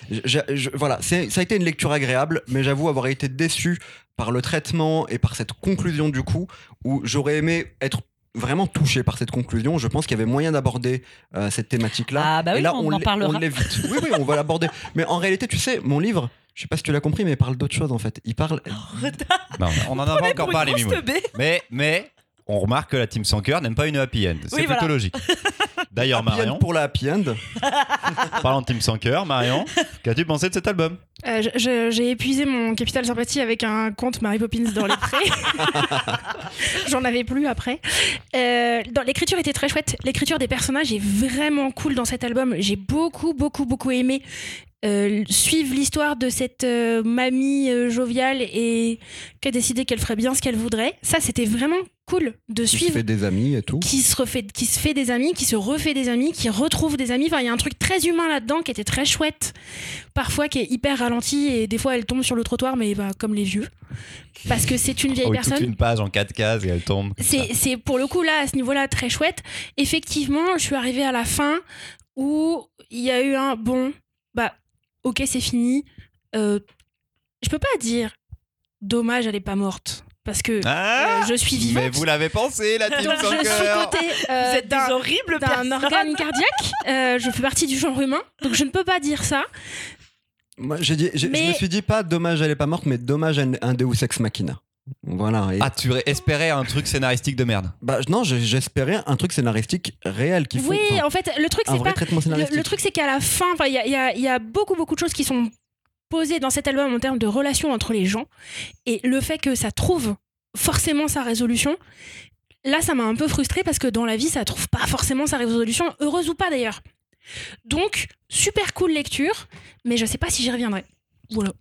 Je- je- je- voilà, ça a été une lecture agréable, mais j'avoue avoir été déçu par le traitement et par cette conclusion du coup, où j'aurais aimé être vraiment touché par cette conclusion. Je pense qu'il y avait moyen d'aborder euh, cette thématique-là. Ah bah oui, et là, on en l'é- parlera. on l'évite. Oui, oui, on va l'aborder. Mais en réalité, tu sais, mon livre, je sais pas si tu l'as compris, mais il parle d'autre chose en fait. Il parle. Non, on en a pas encore parlé. Mimoun. Mais, mais, on remarque que la team sans cœur n'aime pas une happy end. C'est Oui, plutôt voilà. logique. D'ailleurs, Marion, pour la happy end. parlant de team sans cœur, Marion, qu'as-tu pensé de cet album? Euh, J'ai épuisé mon capital sympathie avec un conte Mary Poppins dans les prés. J'en avais plus après. Euh, dans- L'écriture était très chouette. L'écriture des personnages est vraiment cool dans cet album. J'ai beaucoup, beaucoup, beaucoup aimé euh, suivre l'histoire de cette euh, mamie euh, joviale et qui a décidé qu'elle ferait bien ce qu'elle voudrait. Ça, c'était vraiment cool de Qui se suivre fait des amis et tout. qui se refait, qui se fait des amis, qui se refait des amis, qui retrouve des amis. Enfin, il y a un truc très humain là-dedans qui était très chouette. Parfois, qui est hyper ralenti et des fois, elle tombe sur le trottoir, mais bah, comme les vieux. Parce que c'est une vieille Oh, oui, Toute personne. une page en 4 cases et elle tombe. c'est pour le coup là, à ce niveau-là, très chouette. Effectivement, je suis arrivée à la fin où il y a eu un bon, bah, ok, c'est fini. Euh, je peux pas dire dommage, elle est pas morte. Parce que Ah euh, je suis vivante. Mais vous l'avez pensé, la team Donc, je suis cœur dotée Vous euh, êtes d'un- des horribles d'un organe cardiaque. Euh, je fais partie du genre humain, donc je ne peux pas dire ça. Moi, j'ai dit, j'ai- je me suis dit pas dommage, elle est pas morte, mais dommage, un, un Deus ex machina. Voilà. Et- Ah, tu espérais un truc scénaristique de merde. Bah, non, j'ai- j'espérais un truc scénaristique réel qui Oui, enfin, en fait, le truc, un c'est vrai pas. traitement Le, scénaristique. le truc, c'est qu'à la fin, enfin, il y a, il y a- il y a beaucoup, beaucoup de choses qui sont posées dans cet album en termes de relations entre les gens. Et le fait que ça trouve forcément sa résolution, là, ça m'a un peu frustrée parce que dans la vie, ça trouve pas forcément sa résolution, heureuse ou pas d'ailleurs. Donc, super cool lecture, mais je sais pas si j'y reviendrai. Voilà.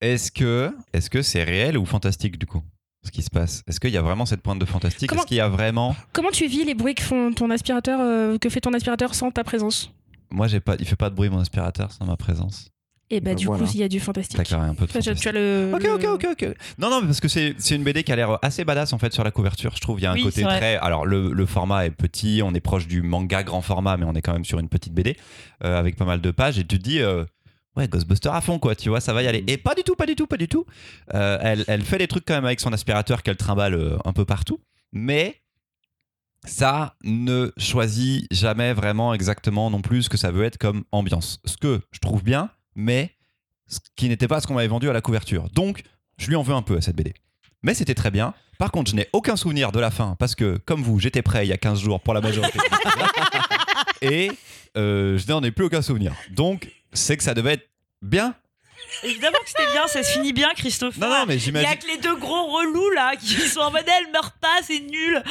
Est-ce que est-ce que c'est réel ou fantastique du coup ce qui se passe? Est-ce qu'il y a vraiment cette pointe de fantastique? Comment- Est-ce qu'il y a vraiment Comment tu vis les bruits que font ton aspirateur, euh, que fait ton aspirateur sans ta présence? Moi, j'ai pas, il fait pas de bruit mon aspirateur sans ma présence. Et bah, Bah, du voilà. coup, il y a du fantastique. D'accord, un peu de tu fantastique. as le. Ok, le- ok, ok, ok. Non, non, parce que c'est c'est une BD qui a l'air assez badass en fait sur la couverture. Je trouve il y a un Oui, côté très. Alors le, le format est petit, on est proche du manga grand format, mais on est quand même sur une petite BD euh, avec pas mal de pages. Et tu te dis, euh, ouais, Ghostbuster à fond quoi, tu vois, ça va y aller. Et pas du tout, pas du tout, pas du tout. Euh, elle, elle fait des trucs quand même avec son aspirateur qu'elle trimballe un peu partout, mais ça ne choisit jamais vraiment exactement non plus ce que ça veut être comme ambiance. Ce que je trouve bien, mais ce qui n'était pas ce qu'on m'avait vendu à la couverture. Donc, je lui en veux un peu à cette BD. Mais c'était très bien. Par contre, je n'ai aucun souvenir de la fin parce que, comme vous, j'étais prêt il y a 15 jours pour la majorité. Et euh, je n'en ai plus aucun souvenir. Donc, c'est que ça devait être bien. Évidemment que c'était bien, ça se finit bien, Christophe. Non, non, mais Il y j'imagine. a que les deux gros relous là qui sont en mode elle meurt pas, c'est nul.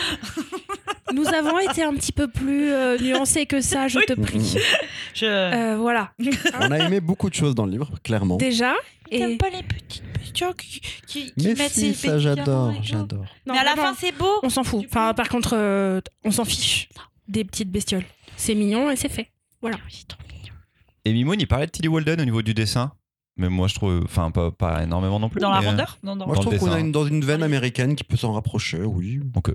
Nous avons été un petit peu plus euh, nuancés que ça, je te prie. Je. Euh, voilà. On a aimé beaucoup de choses dans le livre, clairement. Déjà. Et... T'aimes pas les petites bestioles qui, qui, qui Mais mettent si, ces ça j'adore, et j'adore. Non, Mais à la fin c'est beau. on s'en fout. Enfin, par contre, euh, on s'en fiche des petites bestioles. C'est mignon et c'est fait. Voilà. Et Mimoun, il parlait de Tilly Walden au niveau du dessin. Mais moi, je trouve. Enfin, pas, pas énormément non plus. Dans la mais, euh, rondeur Non, non. Moi je trouve qu'on une, dans une veine américaine qui peut s'en rapprocher, oui. Ok.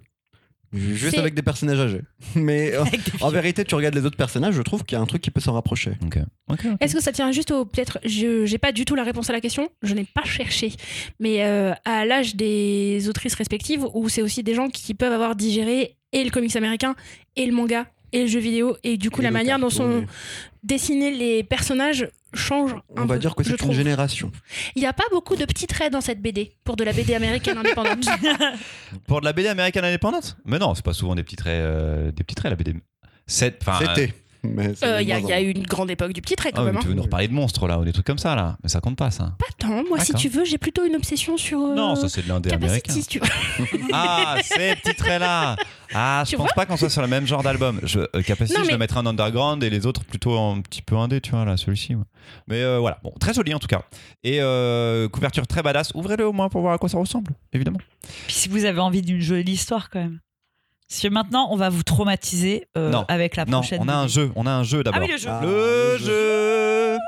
Juste avec des personnages âgés. Mais euh, en vérité, tu regardes les autres personnages, je trouve qu'il y a un truc qui peut s'en rapprocher. Ok. Ok, ok. Est-ce que ça tient juste au. Peut-être. Je j'ai pas du tout la réponse à la question. Je n'ai pas cherché. Mais euh, à l'âge des autrices respectives, où c'est aussi des gens qui peuvent avoir digéré et le comics américain, et le manga, et le jeu vidéo, et du coup, Et la manière dont sont dessinés les personnages change un On va peu, dire que c'est une trouve. génération. Il n'y a pas beaucoup de petits traits dans cette BD pour de la BD américaine indépendante. Pour de la BD américaine indépendante? Mais non, c'est pas souvent des petits traits, euh, des petits traits la BD. C'était. Mais c'est Euh, Il y, a- il y eu une grande époque du petit trait Ah quand oui, même. mais hein. tu veux nous reparler de monstres là ou des trucs comme ça là Mais ça compte pas ça. Pas tant. Moi, si tu veux, j'ai plutôt une obsession sur. euh, Non, ça c'est de l'indé américain. Capacity, si tu veux. Ah, ces petits traits là Ah, je Tu pense pas qu'on soit sur le même genre d'album. Je, euh, Capacity, Non, je mais- le mettrais en underground et les autres plutôt un petit peu indé, tu vois, là, celui-ci. ouais. Mais euh, voilà, bon, très joli en tout cas. Et euh, couverture très badass. Ouvrez-le au moins pour voir à quoi ça ressemble, évidemment. Puis si vous avez envie d'une jolie histoire quand même. Parce que maintenant, on va vous traumatiser euh, Non. avec la Non, prochaine. on a un jeu, on a un jeu d'abord. Ah oui, le jeu. Ah, Le le jeu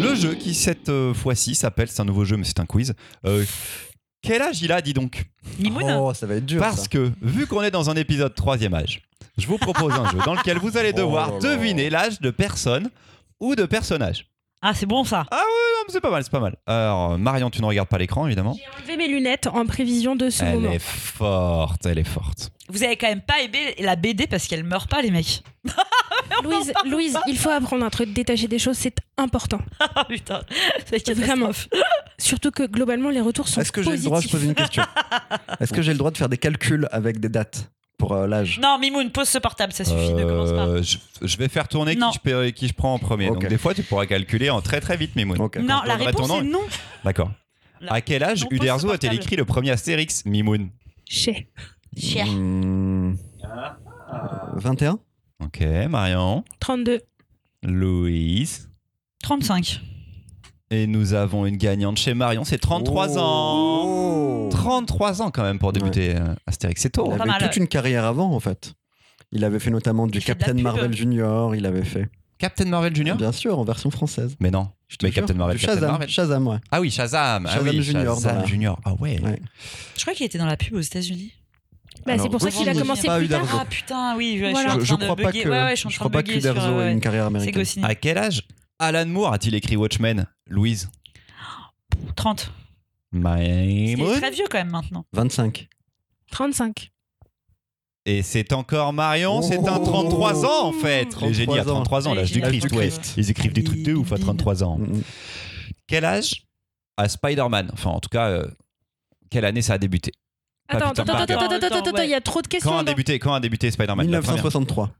Le jeu qui cette euh, fois-ci s'appelle, c'est un nouveau jeu mais c'est un quiz. Euh, quel âge il a, dis donc? Oh, ça va être dur. Parce ça. que, vu qu'on est dans un épisode troisième âge, je vous propose un jeu dans lequel vous allez devoir Oh là là. deviner l'âge de personne ou de personnage. Ah, c'est bon ça. Non, mais c'est pas mal, c'est pas mal. Alors, Marion, tu ne regardes pas l'écran, évidemment. J'ai enlevé mes lunettes en prévision de ce Elle moment. est forte, elle est forte. Vous avez quand même pas aimé la BD parce qu'elle meurt pas, les mecs. Louise, Louise, il faut apprendre à te détacher des choses, c'est important. Ah putain, c'est Vraiment. Surtout que globalement, les retours sont Est-ce que j'ai le droit, je pose une question? Est-ce que j'ai le droit de faire des calculs avec des dates? Pour euh, l'âge Non, Mimoun, pose ce portable, ça suffit, ne commence pas. Euh, je, je vais faire tourner qui Non. je, paie- qui je prends en premier. Ok. Donc, des fois, tu pourras calculer en très très vite, Mimoun. Ok. Non, je la donnerai réponse nom. est non. D'accord. À quel âge pose Uderzo ce a-t-il portable. écrit le premier Astérix, Mimoun Chez. Cher. Hmm, 21 Ok, Marion. 32. Louise. 35. Et nous avons une gagnante chez Marion, c'est 33 ans. Oh. 33 ans quand même pour débuter euh, Astérix, c'est tôt. Il Pas avait toute une carrière avant, en fait. Il avait fait notamment du Captain. Marvel Junior, il avait fait. Captain Marvel Junior Bien sûr, en version française. Mais non. Je te Mais. Captain Marvel, Captain Shazam, Marvel. Shazam, ouais. Ah oui, Shazam. ah Shazam oui, Junior, Shazam voilà. Junior. Ah ouais. Ouais. Je crois qu'il était dans la pub aux États-Unis. Bah, c'est pour ça qu'il a commencé plus tard. Ah putain, oui, je, je Voilà. suis en Je, train je de crois pas bugger. que, Ouais, ouais, je je crois pas euh, ait une carrière C'est américaine. À quel âge Alan Moore a-t-il écrit Watchmen? Louise? 30. C'est très vieux quand même maintenant. 25. 35. Et c'est encore Marion, c'est un Oh. 33 ans en fait. Les 33 génies à ans. 33 ans, l'âge du. Christ, ouais. Ils écrivent des trucs de ouf à 33 ans. Mm, mm. Quel âge a Spider-Man? Enfin, en tout cas, euh, quelle année ça a débuté? Pas Attends, Peter attends, Parker. attends, attends, attends, il y a trop de questions. Quand a débuté, quand a débuté Spider-Man la première? 1963.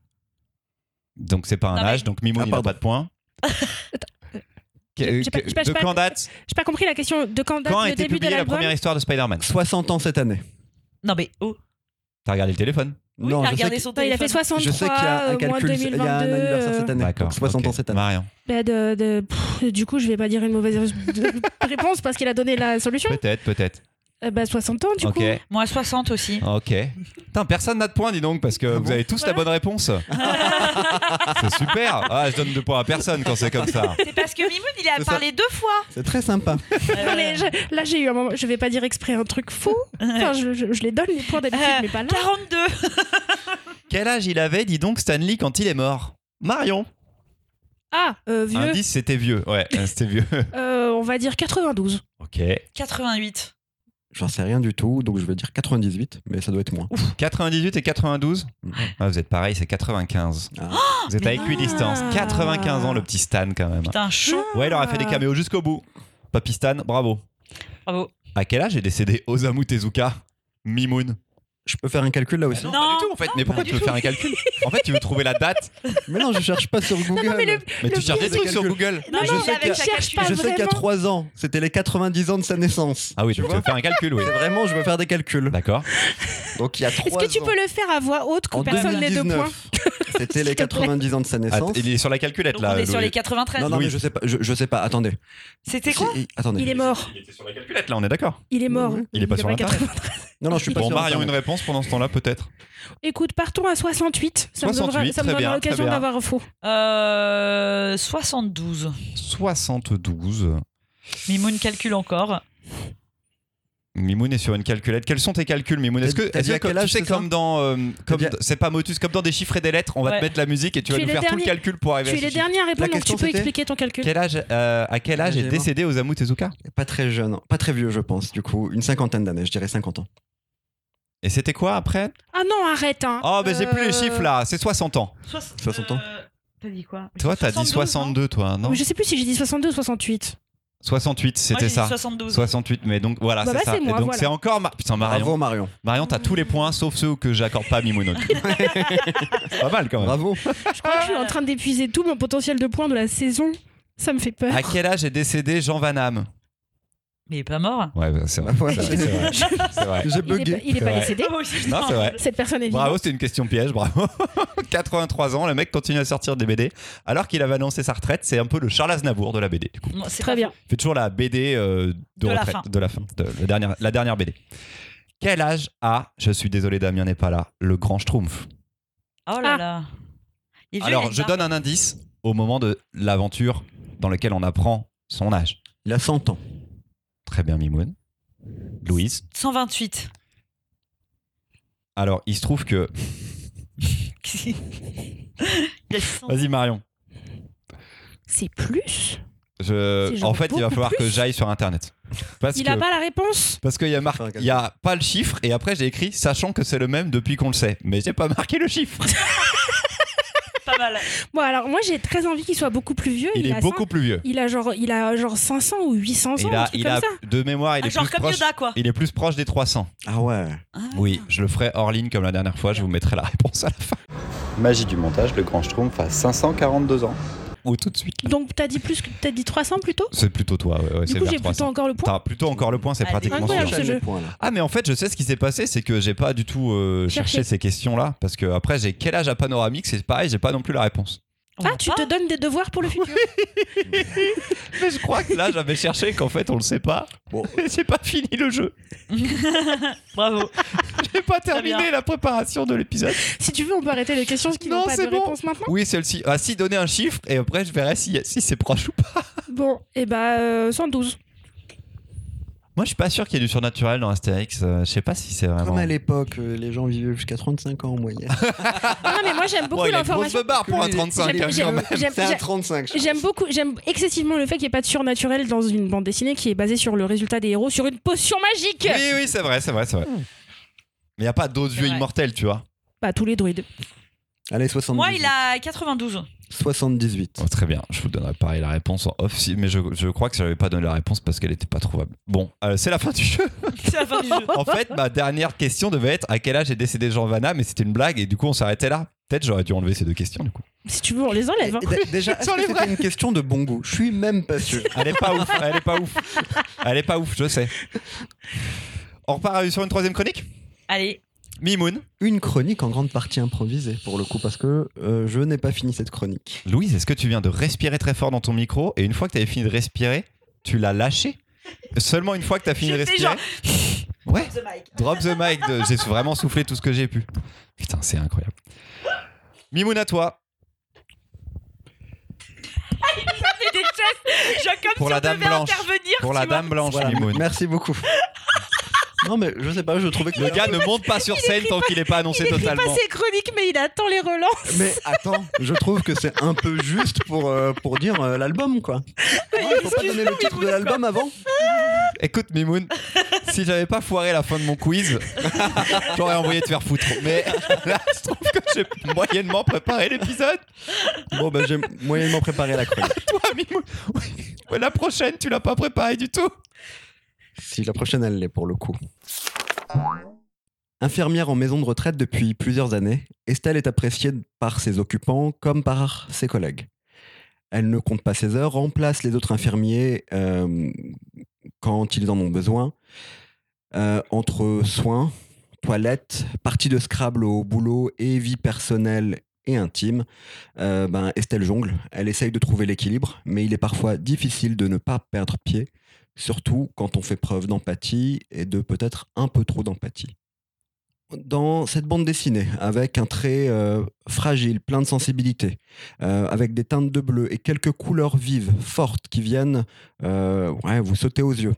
Donc c'est pas un Non, mais- âge, donc Mimoun Ah, il a pardon. pas de points. Que- pas- que- pas- de quand date J'ai pas compris la question de quand date Quand a le été début de la première histoire de Spider-Man 60 ans cette année. Non mais oh. T'as regardé le téléphone Oui, non, il a regardé son Non, il a fait téléphone. 63 je sais qu'il y a un moins calcul, il y a 2022. un anniversaire cette année. D'accord. Donc 60 ok. ans cette année. Marion. Bah, de, de- pff, du coup, je vais pas dire une mauvaise réponse parce qu'il a donné la solution. Peut-être, peut-être. Euh, bah, 60 ans, du Ok. coup. Moi 60 aussi. Ok. Putain, personne n'a de points, dis donc, parce que Ah vous bon avez tous la bonne réponse. c'est super. Ah, je donne deux points à personne quand c'est comme ça. C'est parce que Mimoun il a C'est ça. parlé deux fois. C'est très sympa. Non, mais je- là, j'ai eu un moment. Je vais pas dire exprès un truc fou. Enfin, je, je- je les donne les points d'habitude, Euh, mais pas là. 42. Quel âge il avait, dis donc, Stanley, quand il est mort? Marion. Ah, euh, vieux. Indice, c'était vieux. Ouais, c'était vieux. Euh, on va dire 92. ok. 88. J'en sais rien du tout, donc je vais dire 98, mais ça doit être moins. 98 et 92 Mhm. ah, Vous êtes pareil, c'est 95. Ah. Vous êtes à équidistance. non. 95 ans, le petit Stan, quand même. Putain, chaud. Ouais, il aurait fait des caméos jusqu'au bout. Papy Stan, bravo. Bravo. À quel âge est décédé Osamu Tezuka Mimoun? Je peux faire un calcul là aussi non, Non, pas du tout en fait. mais pourquoi tu veux faire un calcul En fait, tu veux trouver la date, Mais non, je cherche pas sur Google. non, mais le- mais tu Le cherches des trucs sur. Google. Non, Je non, sais il avait qu'il y a- sa cherche pas Je sais qu'il y a vraiment. 3 ans, c'était les 90 ans de sa naissance. Ah oui, Tu veux faire un calcul, oui. Vraiment, je veux faire des calculs. D'accord. Donc il y a 3 Est-ce que tu peux le faire à voix haute que En personne n'ait deux points 2019, c'était les S'il te plaît. 90 ans de sa Ah, naissance. il est sur la calculette Donc là. on est sur Louis. les 93. Non, non, mais je sais pas. Je, je sais pas. Attendez. C'était quoi Si- attendez. Il est mort. Il était sur la calculette là, on est d'accord. Il est mort. Il est pas sur Internet. 93. Non, non, je suis pas Bon, sur Marion, une réponse pendant ce temps-là peut-être. Écoute, partons à 68. Ça me 68, donnera, ça me très donnera bien, l'occasion très bien. d'avoir faux. Euh, 72. 72. Mimoun calcule encore. Mimoun est sur une calculette. Quels sont tes calculs, Mimoun Est-ce que, quel tu âge, sais comme dans, euh, comme à- c'est pas Motus, comme dans des chiffres et des lettres, on va Ouais. te mettre la musique et tu vas Tu es nous faire tout le calcul pour arriver Tu à es ce les derniers à répondre, donc tu peux expliquer ton calcul. Quel âge, euh, à quel âge est décédé Osamu Tezuka Pas très jeune, pas très vieux, je pense. Du coup, une cinquantaine d'années, je dirais 50 ans. Et c'était quoi après? Ah non, arrête. Hein. Oh, mais j'ai plus les chiffres là, c'est 60 ans. 60 ans. Euh, T'as dit quoi? Toi, t'as dit 62, toi, non? Je sais plus si j'ai dit 62 ou 68. 68, c'était ça. 72. 68, mais donc voilà, Bah c'est bah, ça. moi, Et donc voilà. c'est encore. Mar- Putain, Marion. Bravo Marion. Marion, t'as tous les points sauf ceux que j'accorde pas à Mimoun. pas mal quand même. Bravo. Je crois que je suis en train d'épuiser tout mon potentiel de points de la saison. Ça me fait peur. À quel âge est décédé Jean Van Hamme? Mais il est pas mort. Ouais, bah, c'est vrai. Voilà. C'est vrai. C'est vrai. J'ai Il est, bugué. pas- il est pas vrai. décédé. Moi aussi, Non, c'est vrai. Cette personne est vivante. Bravo, c'était une question piège, bravo. 83 ans, le mec continue à sortir des BD alors qu'il avait annoncé sa retraite. C'est un peu le Charles Aznavour de la BD. Du coup. C'est Très bien. Il fait toujours la BD euh, de, De la retraite, fin. de la fin, de la dernière, la dernière BD. Quel âge a, je suis désolé, Damien n'est pas là, le grand Schtroumpf? Oh là Ah. là. Il Alors, je donne un indice au moment de l'aventure dans lequel on apprend son âge. Il a 100 ans. Très bien, Mimoun. Louise. 128. Alors, il se trouve que. il a 100 Vas-y, Marion. C'est plus? Je... En fait, il va falloir que j'aille sur Internet. Parce Il que... a pas la réponse? Parce qu'il y a mar- y a pas le chiffre et après j'ai écrit sachant que c'est le même depuis qu'on le sait. Mais j'ai pas marqué le chiffre. Pas mal. Bon, alors moi j'ai très envie qu'il soit beaucoup plus vieux. Il, est a beaucoup plus vieux. Il a genre, il a genre 500 ou 800 ans, Il un a, truc il comme a ça. de mémoire, il Ah, est genre plus comme proche. Yoda, quoi. Il est plus proche des 300. Ah ouais. Oui, je le ferai hors ligne comme la dernière fois. Je vous mettrai la réponse à la fin. Magie du montage, le grand Schtroumpf a 542 ans. Ou tout de suite. Donc t'as dit plus, que- t'as dit 300 plutôt? C'est plutôt toi. Ouais, ouais, Du c'est coup vers j'ai plutôt 300. encore le point. T'as plutôt encore le point, c'est Allez. pratiquement sûr. ce. Ah mais en fait je sais ce qui s'est passé c'est que j'ai pas du tout euh, cherché Cherché. ces questions là parce que après j'ai quel âge à panoramique c'est pareil j'ai pas non plus la réponse. On Ah, tu pas te donnes des devoirs pour le futur Mais je crois que là j'avais cherché qu'en fait on le sait pas. Bon. j'ai pas fini le jeu. Bravo. J'ai pas terminé la préparation de l'épisode. Si tu veux, on peut arrêter les questions qui Non, n'ont pas c'est de bon. réponse maintenant. Oui celle-ci. Ah si donner un chiffre et après je verrai si, si c'est proche ou pas. Bon, et bah euh, 112. Moi je suis pas sûr qu'il y ait du surnaturel dans Astérix. Euh, je sais pas si c'est vraiment. Comme à l'époque, euh, les gens vivaient jusqu'à 35 ans en moyenne. Ah non, mais moi j'aime beaucoup Oh, il a une grosse l'information. barre pour un 35 J'aime- hein, quand j'aime- même. j'aime- C'est un j'aime- 35. je J'aime beaucoup, j'aime excessivement le fait qu'il n'y ait pas de surnaturel dans une bande dessinée qui est basée sur le résultat des héros sur une potion magique. Oui oui c'est vrai c'est vrai c'est vrai. Mais il y a pas d'autres C'est vieux vrai. immortels tu vois. Bah tous les druides. Allez, 78. Moi, il a 92. 78. Oh, très bien, je vous donnerai pareil la réponse en off, mais je, je crois que je n'avais pas donné la réponse parce qu'elle n'était pas trouvable. Bon, euh, c'est la fin du jeu. C'est la fin du jeu. En fait, ma dernière question devait être à quel âge est décédé Jean Vanna, mais c'était une blague et du coup on s'arrêtait là. Peut-être j'aurais dû enlever ces deux questions du coup. Si tu veux, on les enlève. hein. Déjà, est-ce que c'était une question de bon goût? Je suis même pas sûr. Elle est pas ouf, elle est pas ouf. Elle est pas ouf, je sais. On repart sur une troisième chronique? Allez. Mimoun. Une chronique en grande partie improvisée pour le coup parce que euh, je n'ai pas fini cette chronique. Louise, est-ce que tu viens de respirer très fort dans ton micro et une fois que tu avais fini de respirer, tu l'as lâché? Seulement une fois que tu as fini de respirer genre- Ouais. Drop the mic, de- j'ai vraiment soufflé tout ce que j'ai pu. Putain, c'est incroyable. Mimoun à toi, C'est des gestes. Genre comme Pour si la on dame devait blanche. intervenir. pour la vois. dame blanche, Voilà, Mimoun. merci beaucoup. non mais je sais pas, je trouvais que Le gars ne monte pas sur scène tant qu'il n'est pas annoncé Il écrit pas totalement. ses chroniques, mais il attend les relances. Mais attends, je trouve que c'est un peu juste pour, euh, pour dire euh, l'album quoi. Il faut pas donner le titre de l'album avant Écoute, Mimoun, si j'avais pas foiré la fin de mon quiz, j'aurais envoyé te faire foutre. Mais là, je trouve que j'ai moyennement préparé l'épisode. Bon bah j'ai moyennement préparé la chronique. Toi, Mimoun, ouais, la prochaine, tu l'as pas préparé du tout. Si la prochaine elle l'est pour le coup. Infirmière en maison de retraite depuis plusieurs années, Estelle est appréciée par ses occupants comme par ses collègues. Elle ne compte pas ses heures, remplace les autres infirmiers euh, quand ils en ont besoin. Euh, entre soins, toilettes, parties de Scrabble au boulot et vie personnelle et intime, euh, ben, Estelle jongle. Elle essaye de trouver l'équilibre, mais il est parfois difficile de ne pas perdre pied surtout quand on fait preuve d'empathie et de peut-être un peu trop d'empathie. Dans cette bande dessinée, avec un trait euh, fragile, plein de sensibilité, euh, avec des teintes de bleu et quelques couleurs vives, fortes, qui viennent euh, vous sauter aux yeux.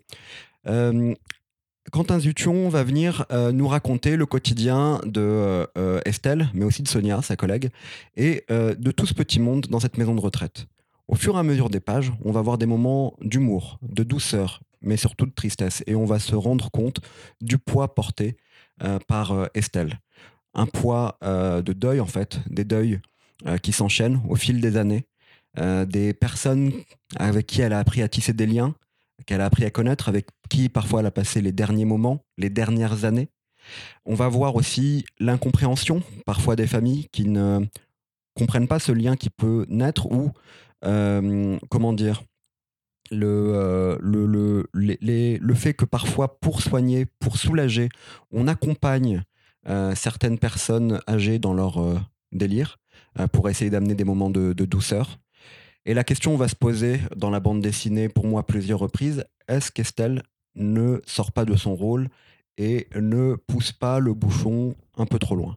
Quentin Zution va venir nous raconter le quotidien de Estelle, mais aussi de Sonia, sa collègue, et de tout ce petit monde dans cette maison de retraite. Au fur et à mesure des pages, on va voir des moments d'humour, de douceur, mais surtout de tristesse. Et on va se rendre compte du poids porté euh, par euh, Estelle. Un poids euh, de deuil, en fait, des deuils qui s'enchaînent au fil des années, des personnes avec qui elle a appris à tisser des liens, qu'elle a appris à connaître, avec qui parfois elle a passé les derniers moments, les dernières années. On va voir aussi l'incompréhension parfois des familles qui ne comprennent pas ce lien qui peut naître ou, comment dire, le, euh, le, fait que parfois, pour soigner, pour soulager, on accompagne euh, certaines personnes âgées dans leur euh, délire pour essayer d'amener des moments de, douceur. Et la question va se poser dans la bande dessinée, pour moi, plusieurs reprises, est-ce qu'Estelle ne sort pas de son rôle et ne pousse pas le bouchon un peu trop loin?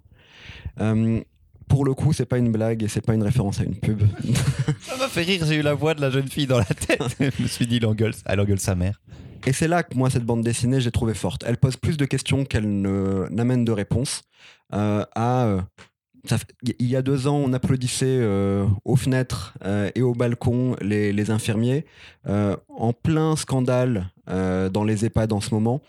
Pour le coup, c'est pas une blague et c'est pas une référence à une pub. Ça m'a fait rire, j'ai eu la voix de la jeune fille dans la tête. je me suis dit, elle engueule sa mère. Et c'est là que moi, cette bande dessinée, j'ai trouvé forte. Elle pose plus de questions qu'elle ne- n'amène de réponses. Euh, à, euh, ça il y a deux ans, on applaudissait euh, aux fenêtres euh, et au balcon les, les infirmiers. En plein scandale dans les EHPAD en ce moment,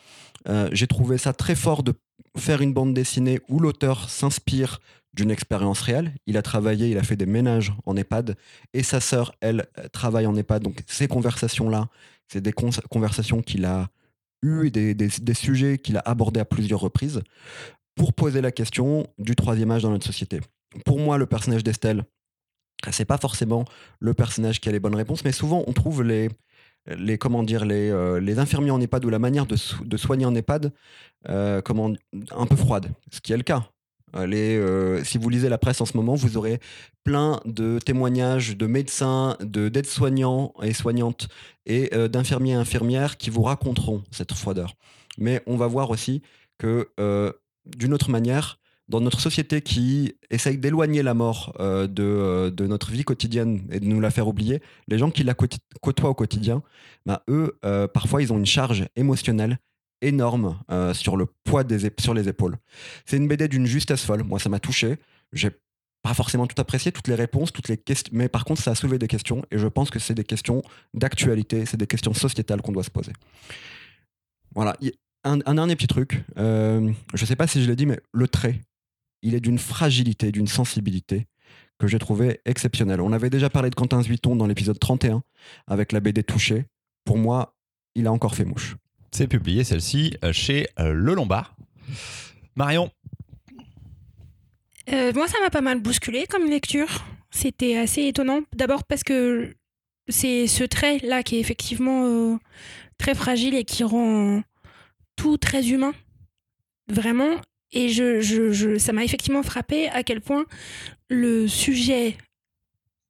j'ai trouvé ça très fort de faire une bande dessinée où l'auteur s'inspire d'une expérience réelle. Il a travaillé, il a fait des ménages en EHPAD et sa sœur, elle, travaille en EHPAD. Donc ces conversations-là, c'est des conversations qu'il a eues et des, des- sujets qu'il a abordés à plusieurs reprises pour poser la question du troisième âge dans notre société. Pour moi, le personnage d'Estelle, c'est pas forcément le personnage qui a les bonnes réponses, mais souvent on trouve les, les comment dire les, euh, les infirmiers en EHPAD ou la manière de soigner en EHPAD euh, comment un peu froide, ce qui est le cas. Les, euh, si vous lisez la presse en ce moment, vous aurez plein de témoignages de médecins, de d'aides-soignants et soignantes et euh, d'infirmiers et infirmières qui vous raconteront cette froideur. Mais on va voir aussi que euh, d'une autre manière, dans notre société qui essaye d'éloigner la mort de, notre vie quotidienne et de nous la faire oublier, les gens qui la côtoient au quotidien, bah, eux, parfois, ils ont une charge émotionnelle énorme euh, sur le poids des sur les épaules. C'est une BD d'une justesse folle. Moi, ça m'a touché. J'ai pas forcément tout apprécié, toutes les réponses, toutes les questions, mais par contre, ça a soulevé des questions et je pense que c'est des questions d'actualité, c'est des questions sociétales qu'on doit se poser. Voilà. Un dernier petit truc. euh, je sais pas si je l'ai dit, mais le trait, il est d'une fragilité, d'une sensibilité que j'ai trouvé exceptionnelle. On avait déjà parlé de Quentin Zuiton dans l'épisode 31 avec la BD Touché. Pour moi, il a encore fait mouche. C'est publié celle-ci euh, chez euh, Le Lombard. Marion, Euh, moi, ça m'a pas mal bousculé comme lecture. C'était assez étonnant. D'abord parce que c'est ce trait-là qui est effectivement très fragile et qui rend tout très humain. Vraiment. Et je- je- ça m'a effectivement frappé à quel point le sujet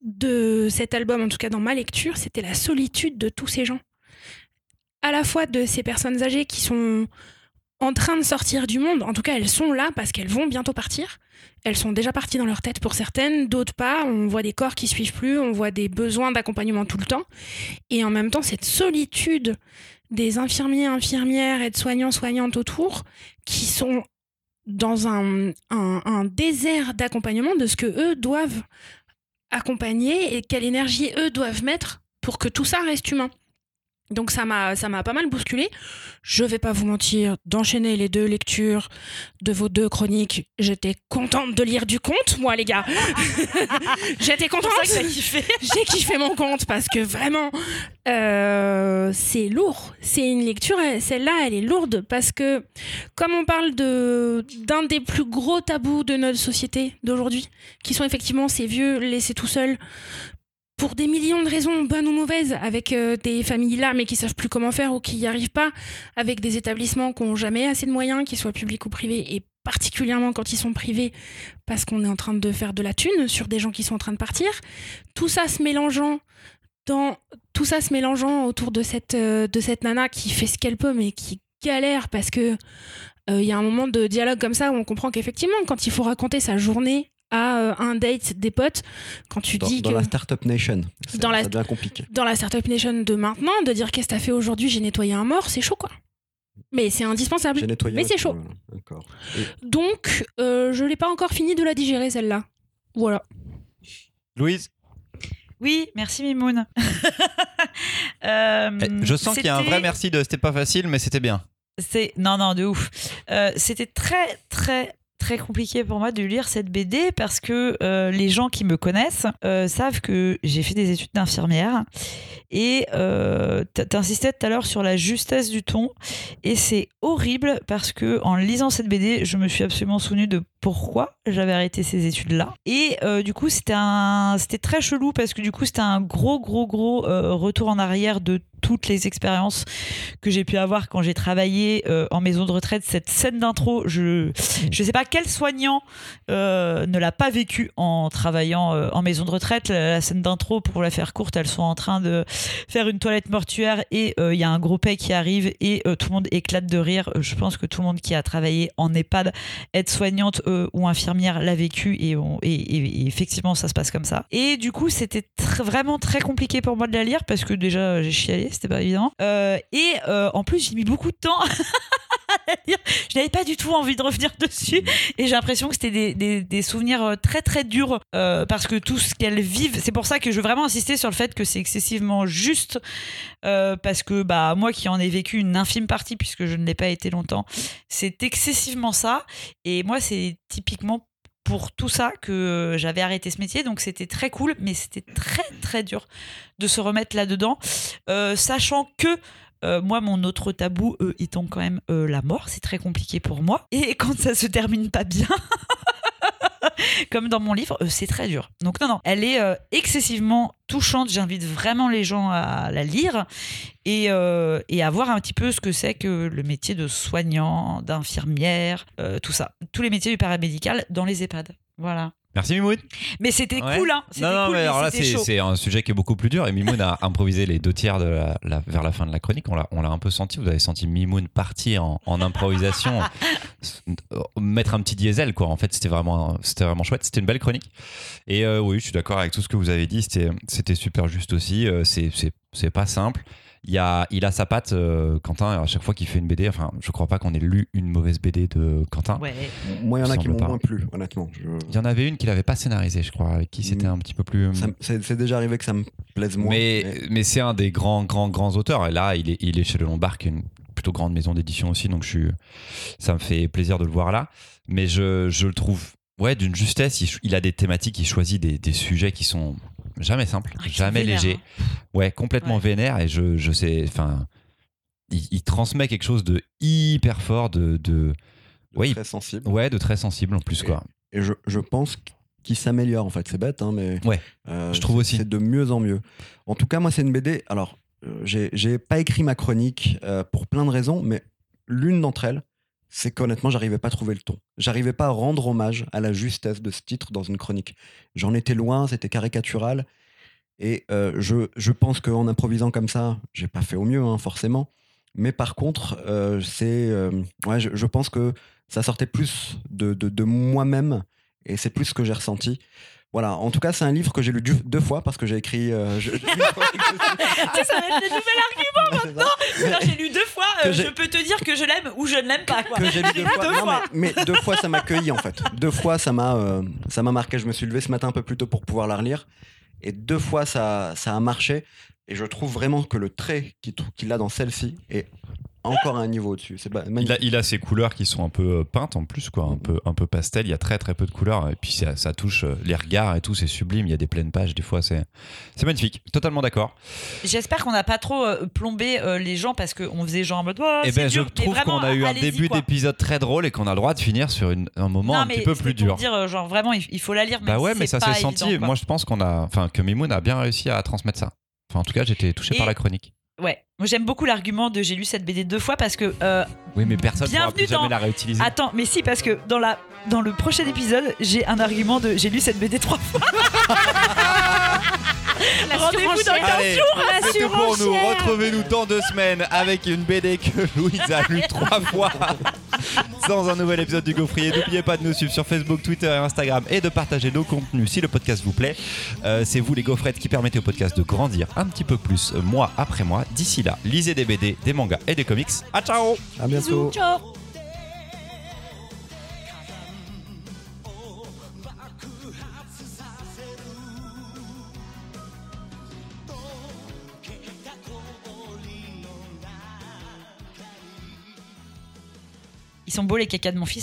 de cet album, en tout cas dans ma lecture, c'était la solitude de tous ces gens. À la fois de ces personnes âgées qui sont en train de sortir du monde, en tout cas elles sont là parce qu'elles vont bientôt partir. Elles sont déjà parties dans leur tête pour certaines, d'autres pas. On voit des corps qui suivent plus, on voit des besoins d'accompagnement tout le temps. Et en même temps, cette solitude des infirmiers, infirmières, aides-soignants, soignantes autour qui sont dans un, un- un désert d'accompagnement de ce que eux doivent accompagner et quelle énergie eux doivent mettre pour que tout ça reste humain. Donc ça m'a ça m'a pas mal bousculé. Je vais pas vous mentir, d'enchaîner les deux lectures de vos deux chroniques, j'étais contente de lire du conte, moi les gars. j'étais contente. J'ai kiffé mon compte parce que vraiment, euh, c'est lourd. C'est une lecture, elle- celle-là, elle est lourde parce que, comme on parle de d'un des plus gros tabous de notre société d'aujourd'hui, qui sont effectivement ces vieux laissés tout seuls pour des millions de raisons, bonnes ou mauvaises, avec euh, des familles là, mais qui savent plus comment faire ou qui n'y arrivent pas, avec des établissements qui n'ont jamais assez de moyens, qu'ils soient publics ou privés, et particulièrement quand ils sont privés, parce qu'on est en train de faire de la thune sur des gens qui sont en train de partir. Tout ça se mélangeant tout ça se mélangeant autour de cette euh, de cette nana qui fait ce qu'elle peut mais qui galère parce que euh, il y a un moment de dialogue comme ça où on comprend qu'effectivement quand il faut raconter sa journée à euh, un date des potes quand tu Dans, dis dans que la Startup Nation, ça, Dans la- ça devient compliqué. dans la Startup Nation de maintenant, de dire qu'est-ce que t'as fait aujourd'hui, j'ai nettoyé un mort, c'est chaud quoi. Mais c'est indispensable. J'ai nettoyé. Mais c'est chaud. Donc, euh, je l'ai pas encore fini de la digérer celle-là. Voilà. Louise, Oui, merci Mimoun. Euh, eh, je sens qu'il y a un vrai merci de c'était pas facile, mais c'était bien. C'est non non de ouf. Euh, C'était très très très compliqué pour moi de lire cette BD parce que euh, les gens qui me connaissent euh, savent que j'ai fait des études d'infirmière et euh, t'insistais tout à l'heure sur la justesse du ton et c'est horrible parce que en lisant cette BD, je me suis absolument souvenu de pourquoi j'avais arrêté ces études-là et euh, du coup c'était un c'était très chelou parce que du coup c'était un gros gros gros euh, retour en arrière de toutes les expériences que j'ai pu avoir quand j'ai travaillé euh, en maison de retraite. Cette scène d'intro, je je sais pas quel soignant ne l'a pas vécu en travaillant en maison de retraite. La, scène d'intro, pour la faire courte, elles sont en train de faire une toilette mortuaire et il y a un gros paix qui arrive et tout le monde éclate de rire. Je pense que tout le monde qui a travaillé en EHPAD, être soignante euh, ou infirmière l'a vécu et, effectivement ça se passe comme ça. Et du coup c'était vraiment très compliqué pour moi de la lire parce que déjà j'ai chialé, c'était pas évident. Euh, et euh, en plus j'ai mis beaucoup de temps Je n'avais pas du tout envie de revenir dessus. Et j'ai l'impression que c'était des, des- souvenirs euh, très très durs euh, parce que tout ce qu'elles vivent, c'est pour ça que je veux vraiment insister sur le fait que c'est excessivement juste euh, parce que bah moi qui en ai vécu une infime partie puisque je ne l'ai pas été longtemps, c'est excessivement ça. Et moi c'est typiquement pour tout ça que j'avais arrêté ce métier. Donc c'était très cool mais c'était très très dur de se remettre là-dedans. Sachant que euh, moi, mon autre tabou euh, étant quand même euh, la mort, c'est très compliqué pour moi. Et quand ça se termine pas bien, comme dans mon livre, euh, c'est très dur. Donc non, non, elle est excessivement touchante. J'invite vraiment les gens à la lire et, et à voir un petit peu ce que c'est que le métier de soignant, d'infirmière, tout ça. Tous les métiers du paramédical dans les EHPAD. Voilà. Merci Mimoun. Mais c'était Ouais. cool, hein. Non, non, cool, mais alors là, c'est un sujet qui est beaucoup plus dur. Et Mimoun a improvisé les deux tiers de la- la- vers la fin de la chronique. On l'a on l'a un peu senti. Vous avez senti Mimoun partir en, en improvisation, euh, mettre un petit diesel, quoi. En fait, c'était vraiment, c'était vraiment chouette. C'était une belle chronique. Et euh, oui, je suis d'accord avec tout ce que vous avez dit. C'était c'était super juste aussi. Euh, c'est- C'est c'est pas simple. Il, y a, il a sa patte, euh, Quentin, à chaque fois qu'il fait une BD. Enfin, je crois pas qu'on ait lu une mauvaise BD de Quentin. Ouais. Moi, il y en a qui m'ont pas. moins plu, honnêtement. Je- Il y en avait une qu'il avait pas scénarisée, je crois, avec qui c'était un petit peu plus. ça- C'est déjà arrivé que ça me plaise moins. Mais, mais c'est un des grands, grands, grands auteurs. Et là, il est, il est chez Le Lombard, qui est une plutôt grande maison d'édition aussi. Donc, je suis, ça me fait plaisir de le voir là. Mais je, je le trouve, ouais, d'une justesse. Il, a des thématiques, il choisit des, des sujets qui sont jamais simples, Ah, jamais légers. hein. Ouais, complètement Ouais. vénère. Et je, je sais, enfin, il, il transmet quelque chose de hyper fort, de, de, ouais, il- très sensible. ouais, de très sensible en plus, quoi. Et je, je pense qu'il s'améliore, en fait. C'est bête, hein, mais. Ouais, euh, je trouve aussi. C'est de mieux en mieux. En tout cas, moi, c'est une BD. Alors, euh, j'ai j'ai pas écrit ma chronique euh, pour plein de raisons, mais l'une d'entre elles, c'est qu'honnêtement, j'arrivais pas à trouver le ton. J'arrivais pas à rendre hommage à la justesse de ce titre dans une chronique. J'en étais loin, c'était caricatural. Et euh, je, je pense qu'en improvisant comme ça, j'ai pas fait au mieux, hein, forcément. Mais par contre, euh, c'est, euh, je, pense que ça sortait plus de, de, de moi-même et c'est plus ce que j'ai ressenti. Voilà, en tout cas, c'est un livre que j'ai lu deux fois parce que j'ai écrit. euh, je-. Tu sais, ça va être le nouvel. Alors, j'ai lu deux fois, euh, je peux te dire que je l'aime ou je ne l'aime pas. Quoi. que j'ai lu deux fois. Deux Non, fois. mais, mais deux fois, ça m'a cueilli en fait. Deux fois, ça m'a, euh, ça m'a marqué. Je me suis levé ce matin un peu plus tôt pour pouvoir la relire, et deux fois, ça, ça a marché. Et je trouve vraiment que le trait qu'il a dans celle-ci est encore à un niveau au-dessus. C'est Il a, il a ses couleurs qui sont un peu euh, peintes en plus, quoi, un peu, un peu pastel. Il y a très très peu de couleurs et puis ça, ça touche euh, les regards et tout, c'est sublime. Il y a des pleines pages, des fois, c'est c'est magnifique. Totalement d'accord. J'espère qu'on n'a pas trop euh, plombé euh, les gens parce qu'on faisait genre en mode. Oh, et c'est ben, je dur. Trouve qu'on a eu un début d'épisode très drôle et qu'on a le droit de finir sur une- un moment Non, un petit peu plus pour dur. dire, genre vraiment, il, faut la lire. Bah ouais, si mais ça s'est senti. évident. Moi, je pense qu'on a, enfin, que Mimoun a bien réussi à transmettre ça. Enfin, en tout cas, j'étais touché Et- par la chronique. Ouais, moi j'aime beaucoup l'argument de j'ai lu cette BD deux fois parce que. euh, Oui, mais personne ne pourra plus jamais dans- la réutiliser. Attends, mais si, parce que dans, la, dans le prochain épisode, j'ai un argument de j'ai lu cette BD trois fois. Rendez-vous dans surenchère. 15 Allez, jours. Tout pour nous. Retrouvez-nous dans deux semaines avec une BD que Louise a lue trois fois dans un nouvel épisode du Gaufrier. N'oubliez pas de nous suivre sur Facebook, Twitter et Instagram et de partager nos contenus si le podcast vous plaît. Euh, c'est vous les gaufrettes qui permettez au podcast de grandir un petit peu plus euh, mois après mois. D'ici là, lisez des BD, des mangas et des comics. À ciao À bientôt. Bisous, ciao. Ils sont beaux les cacas de mon fils.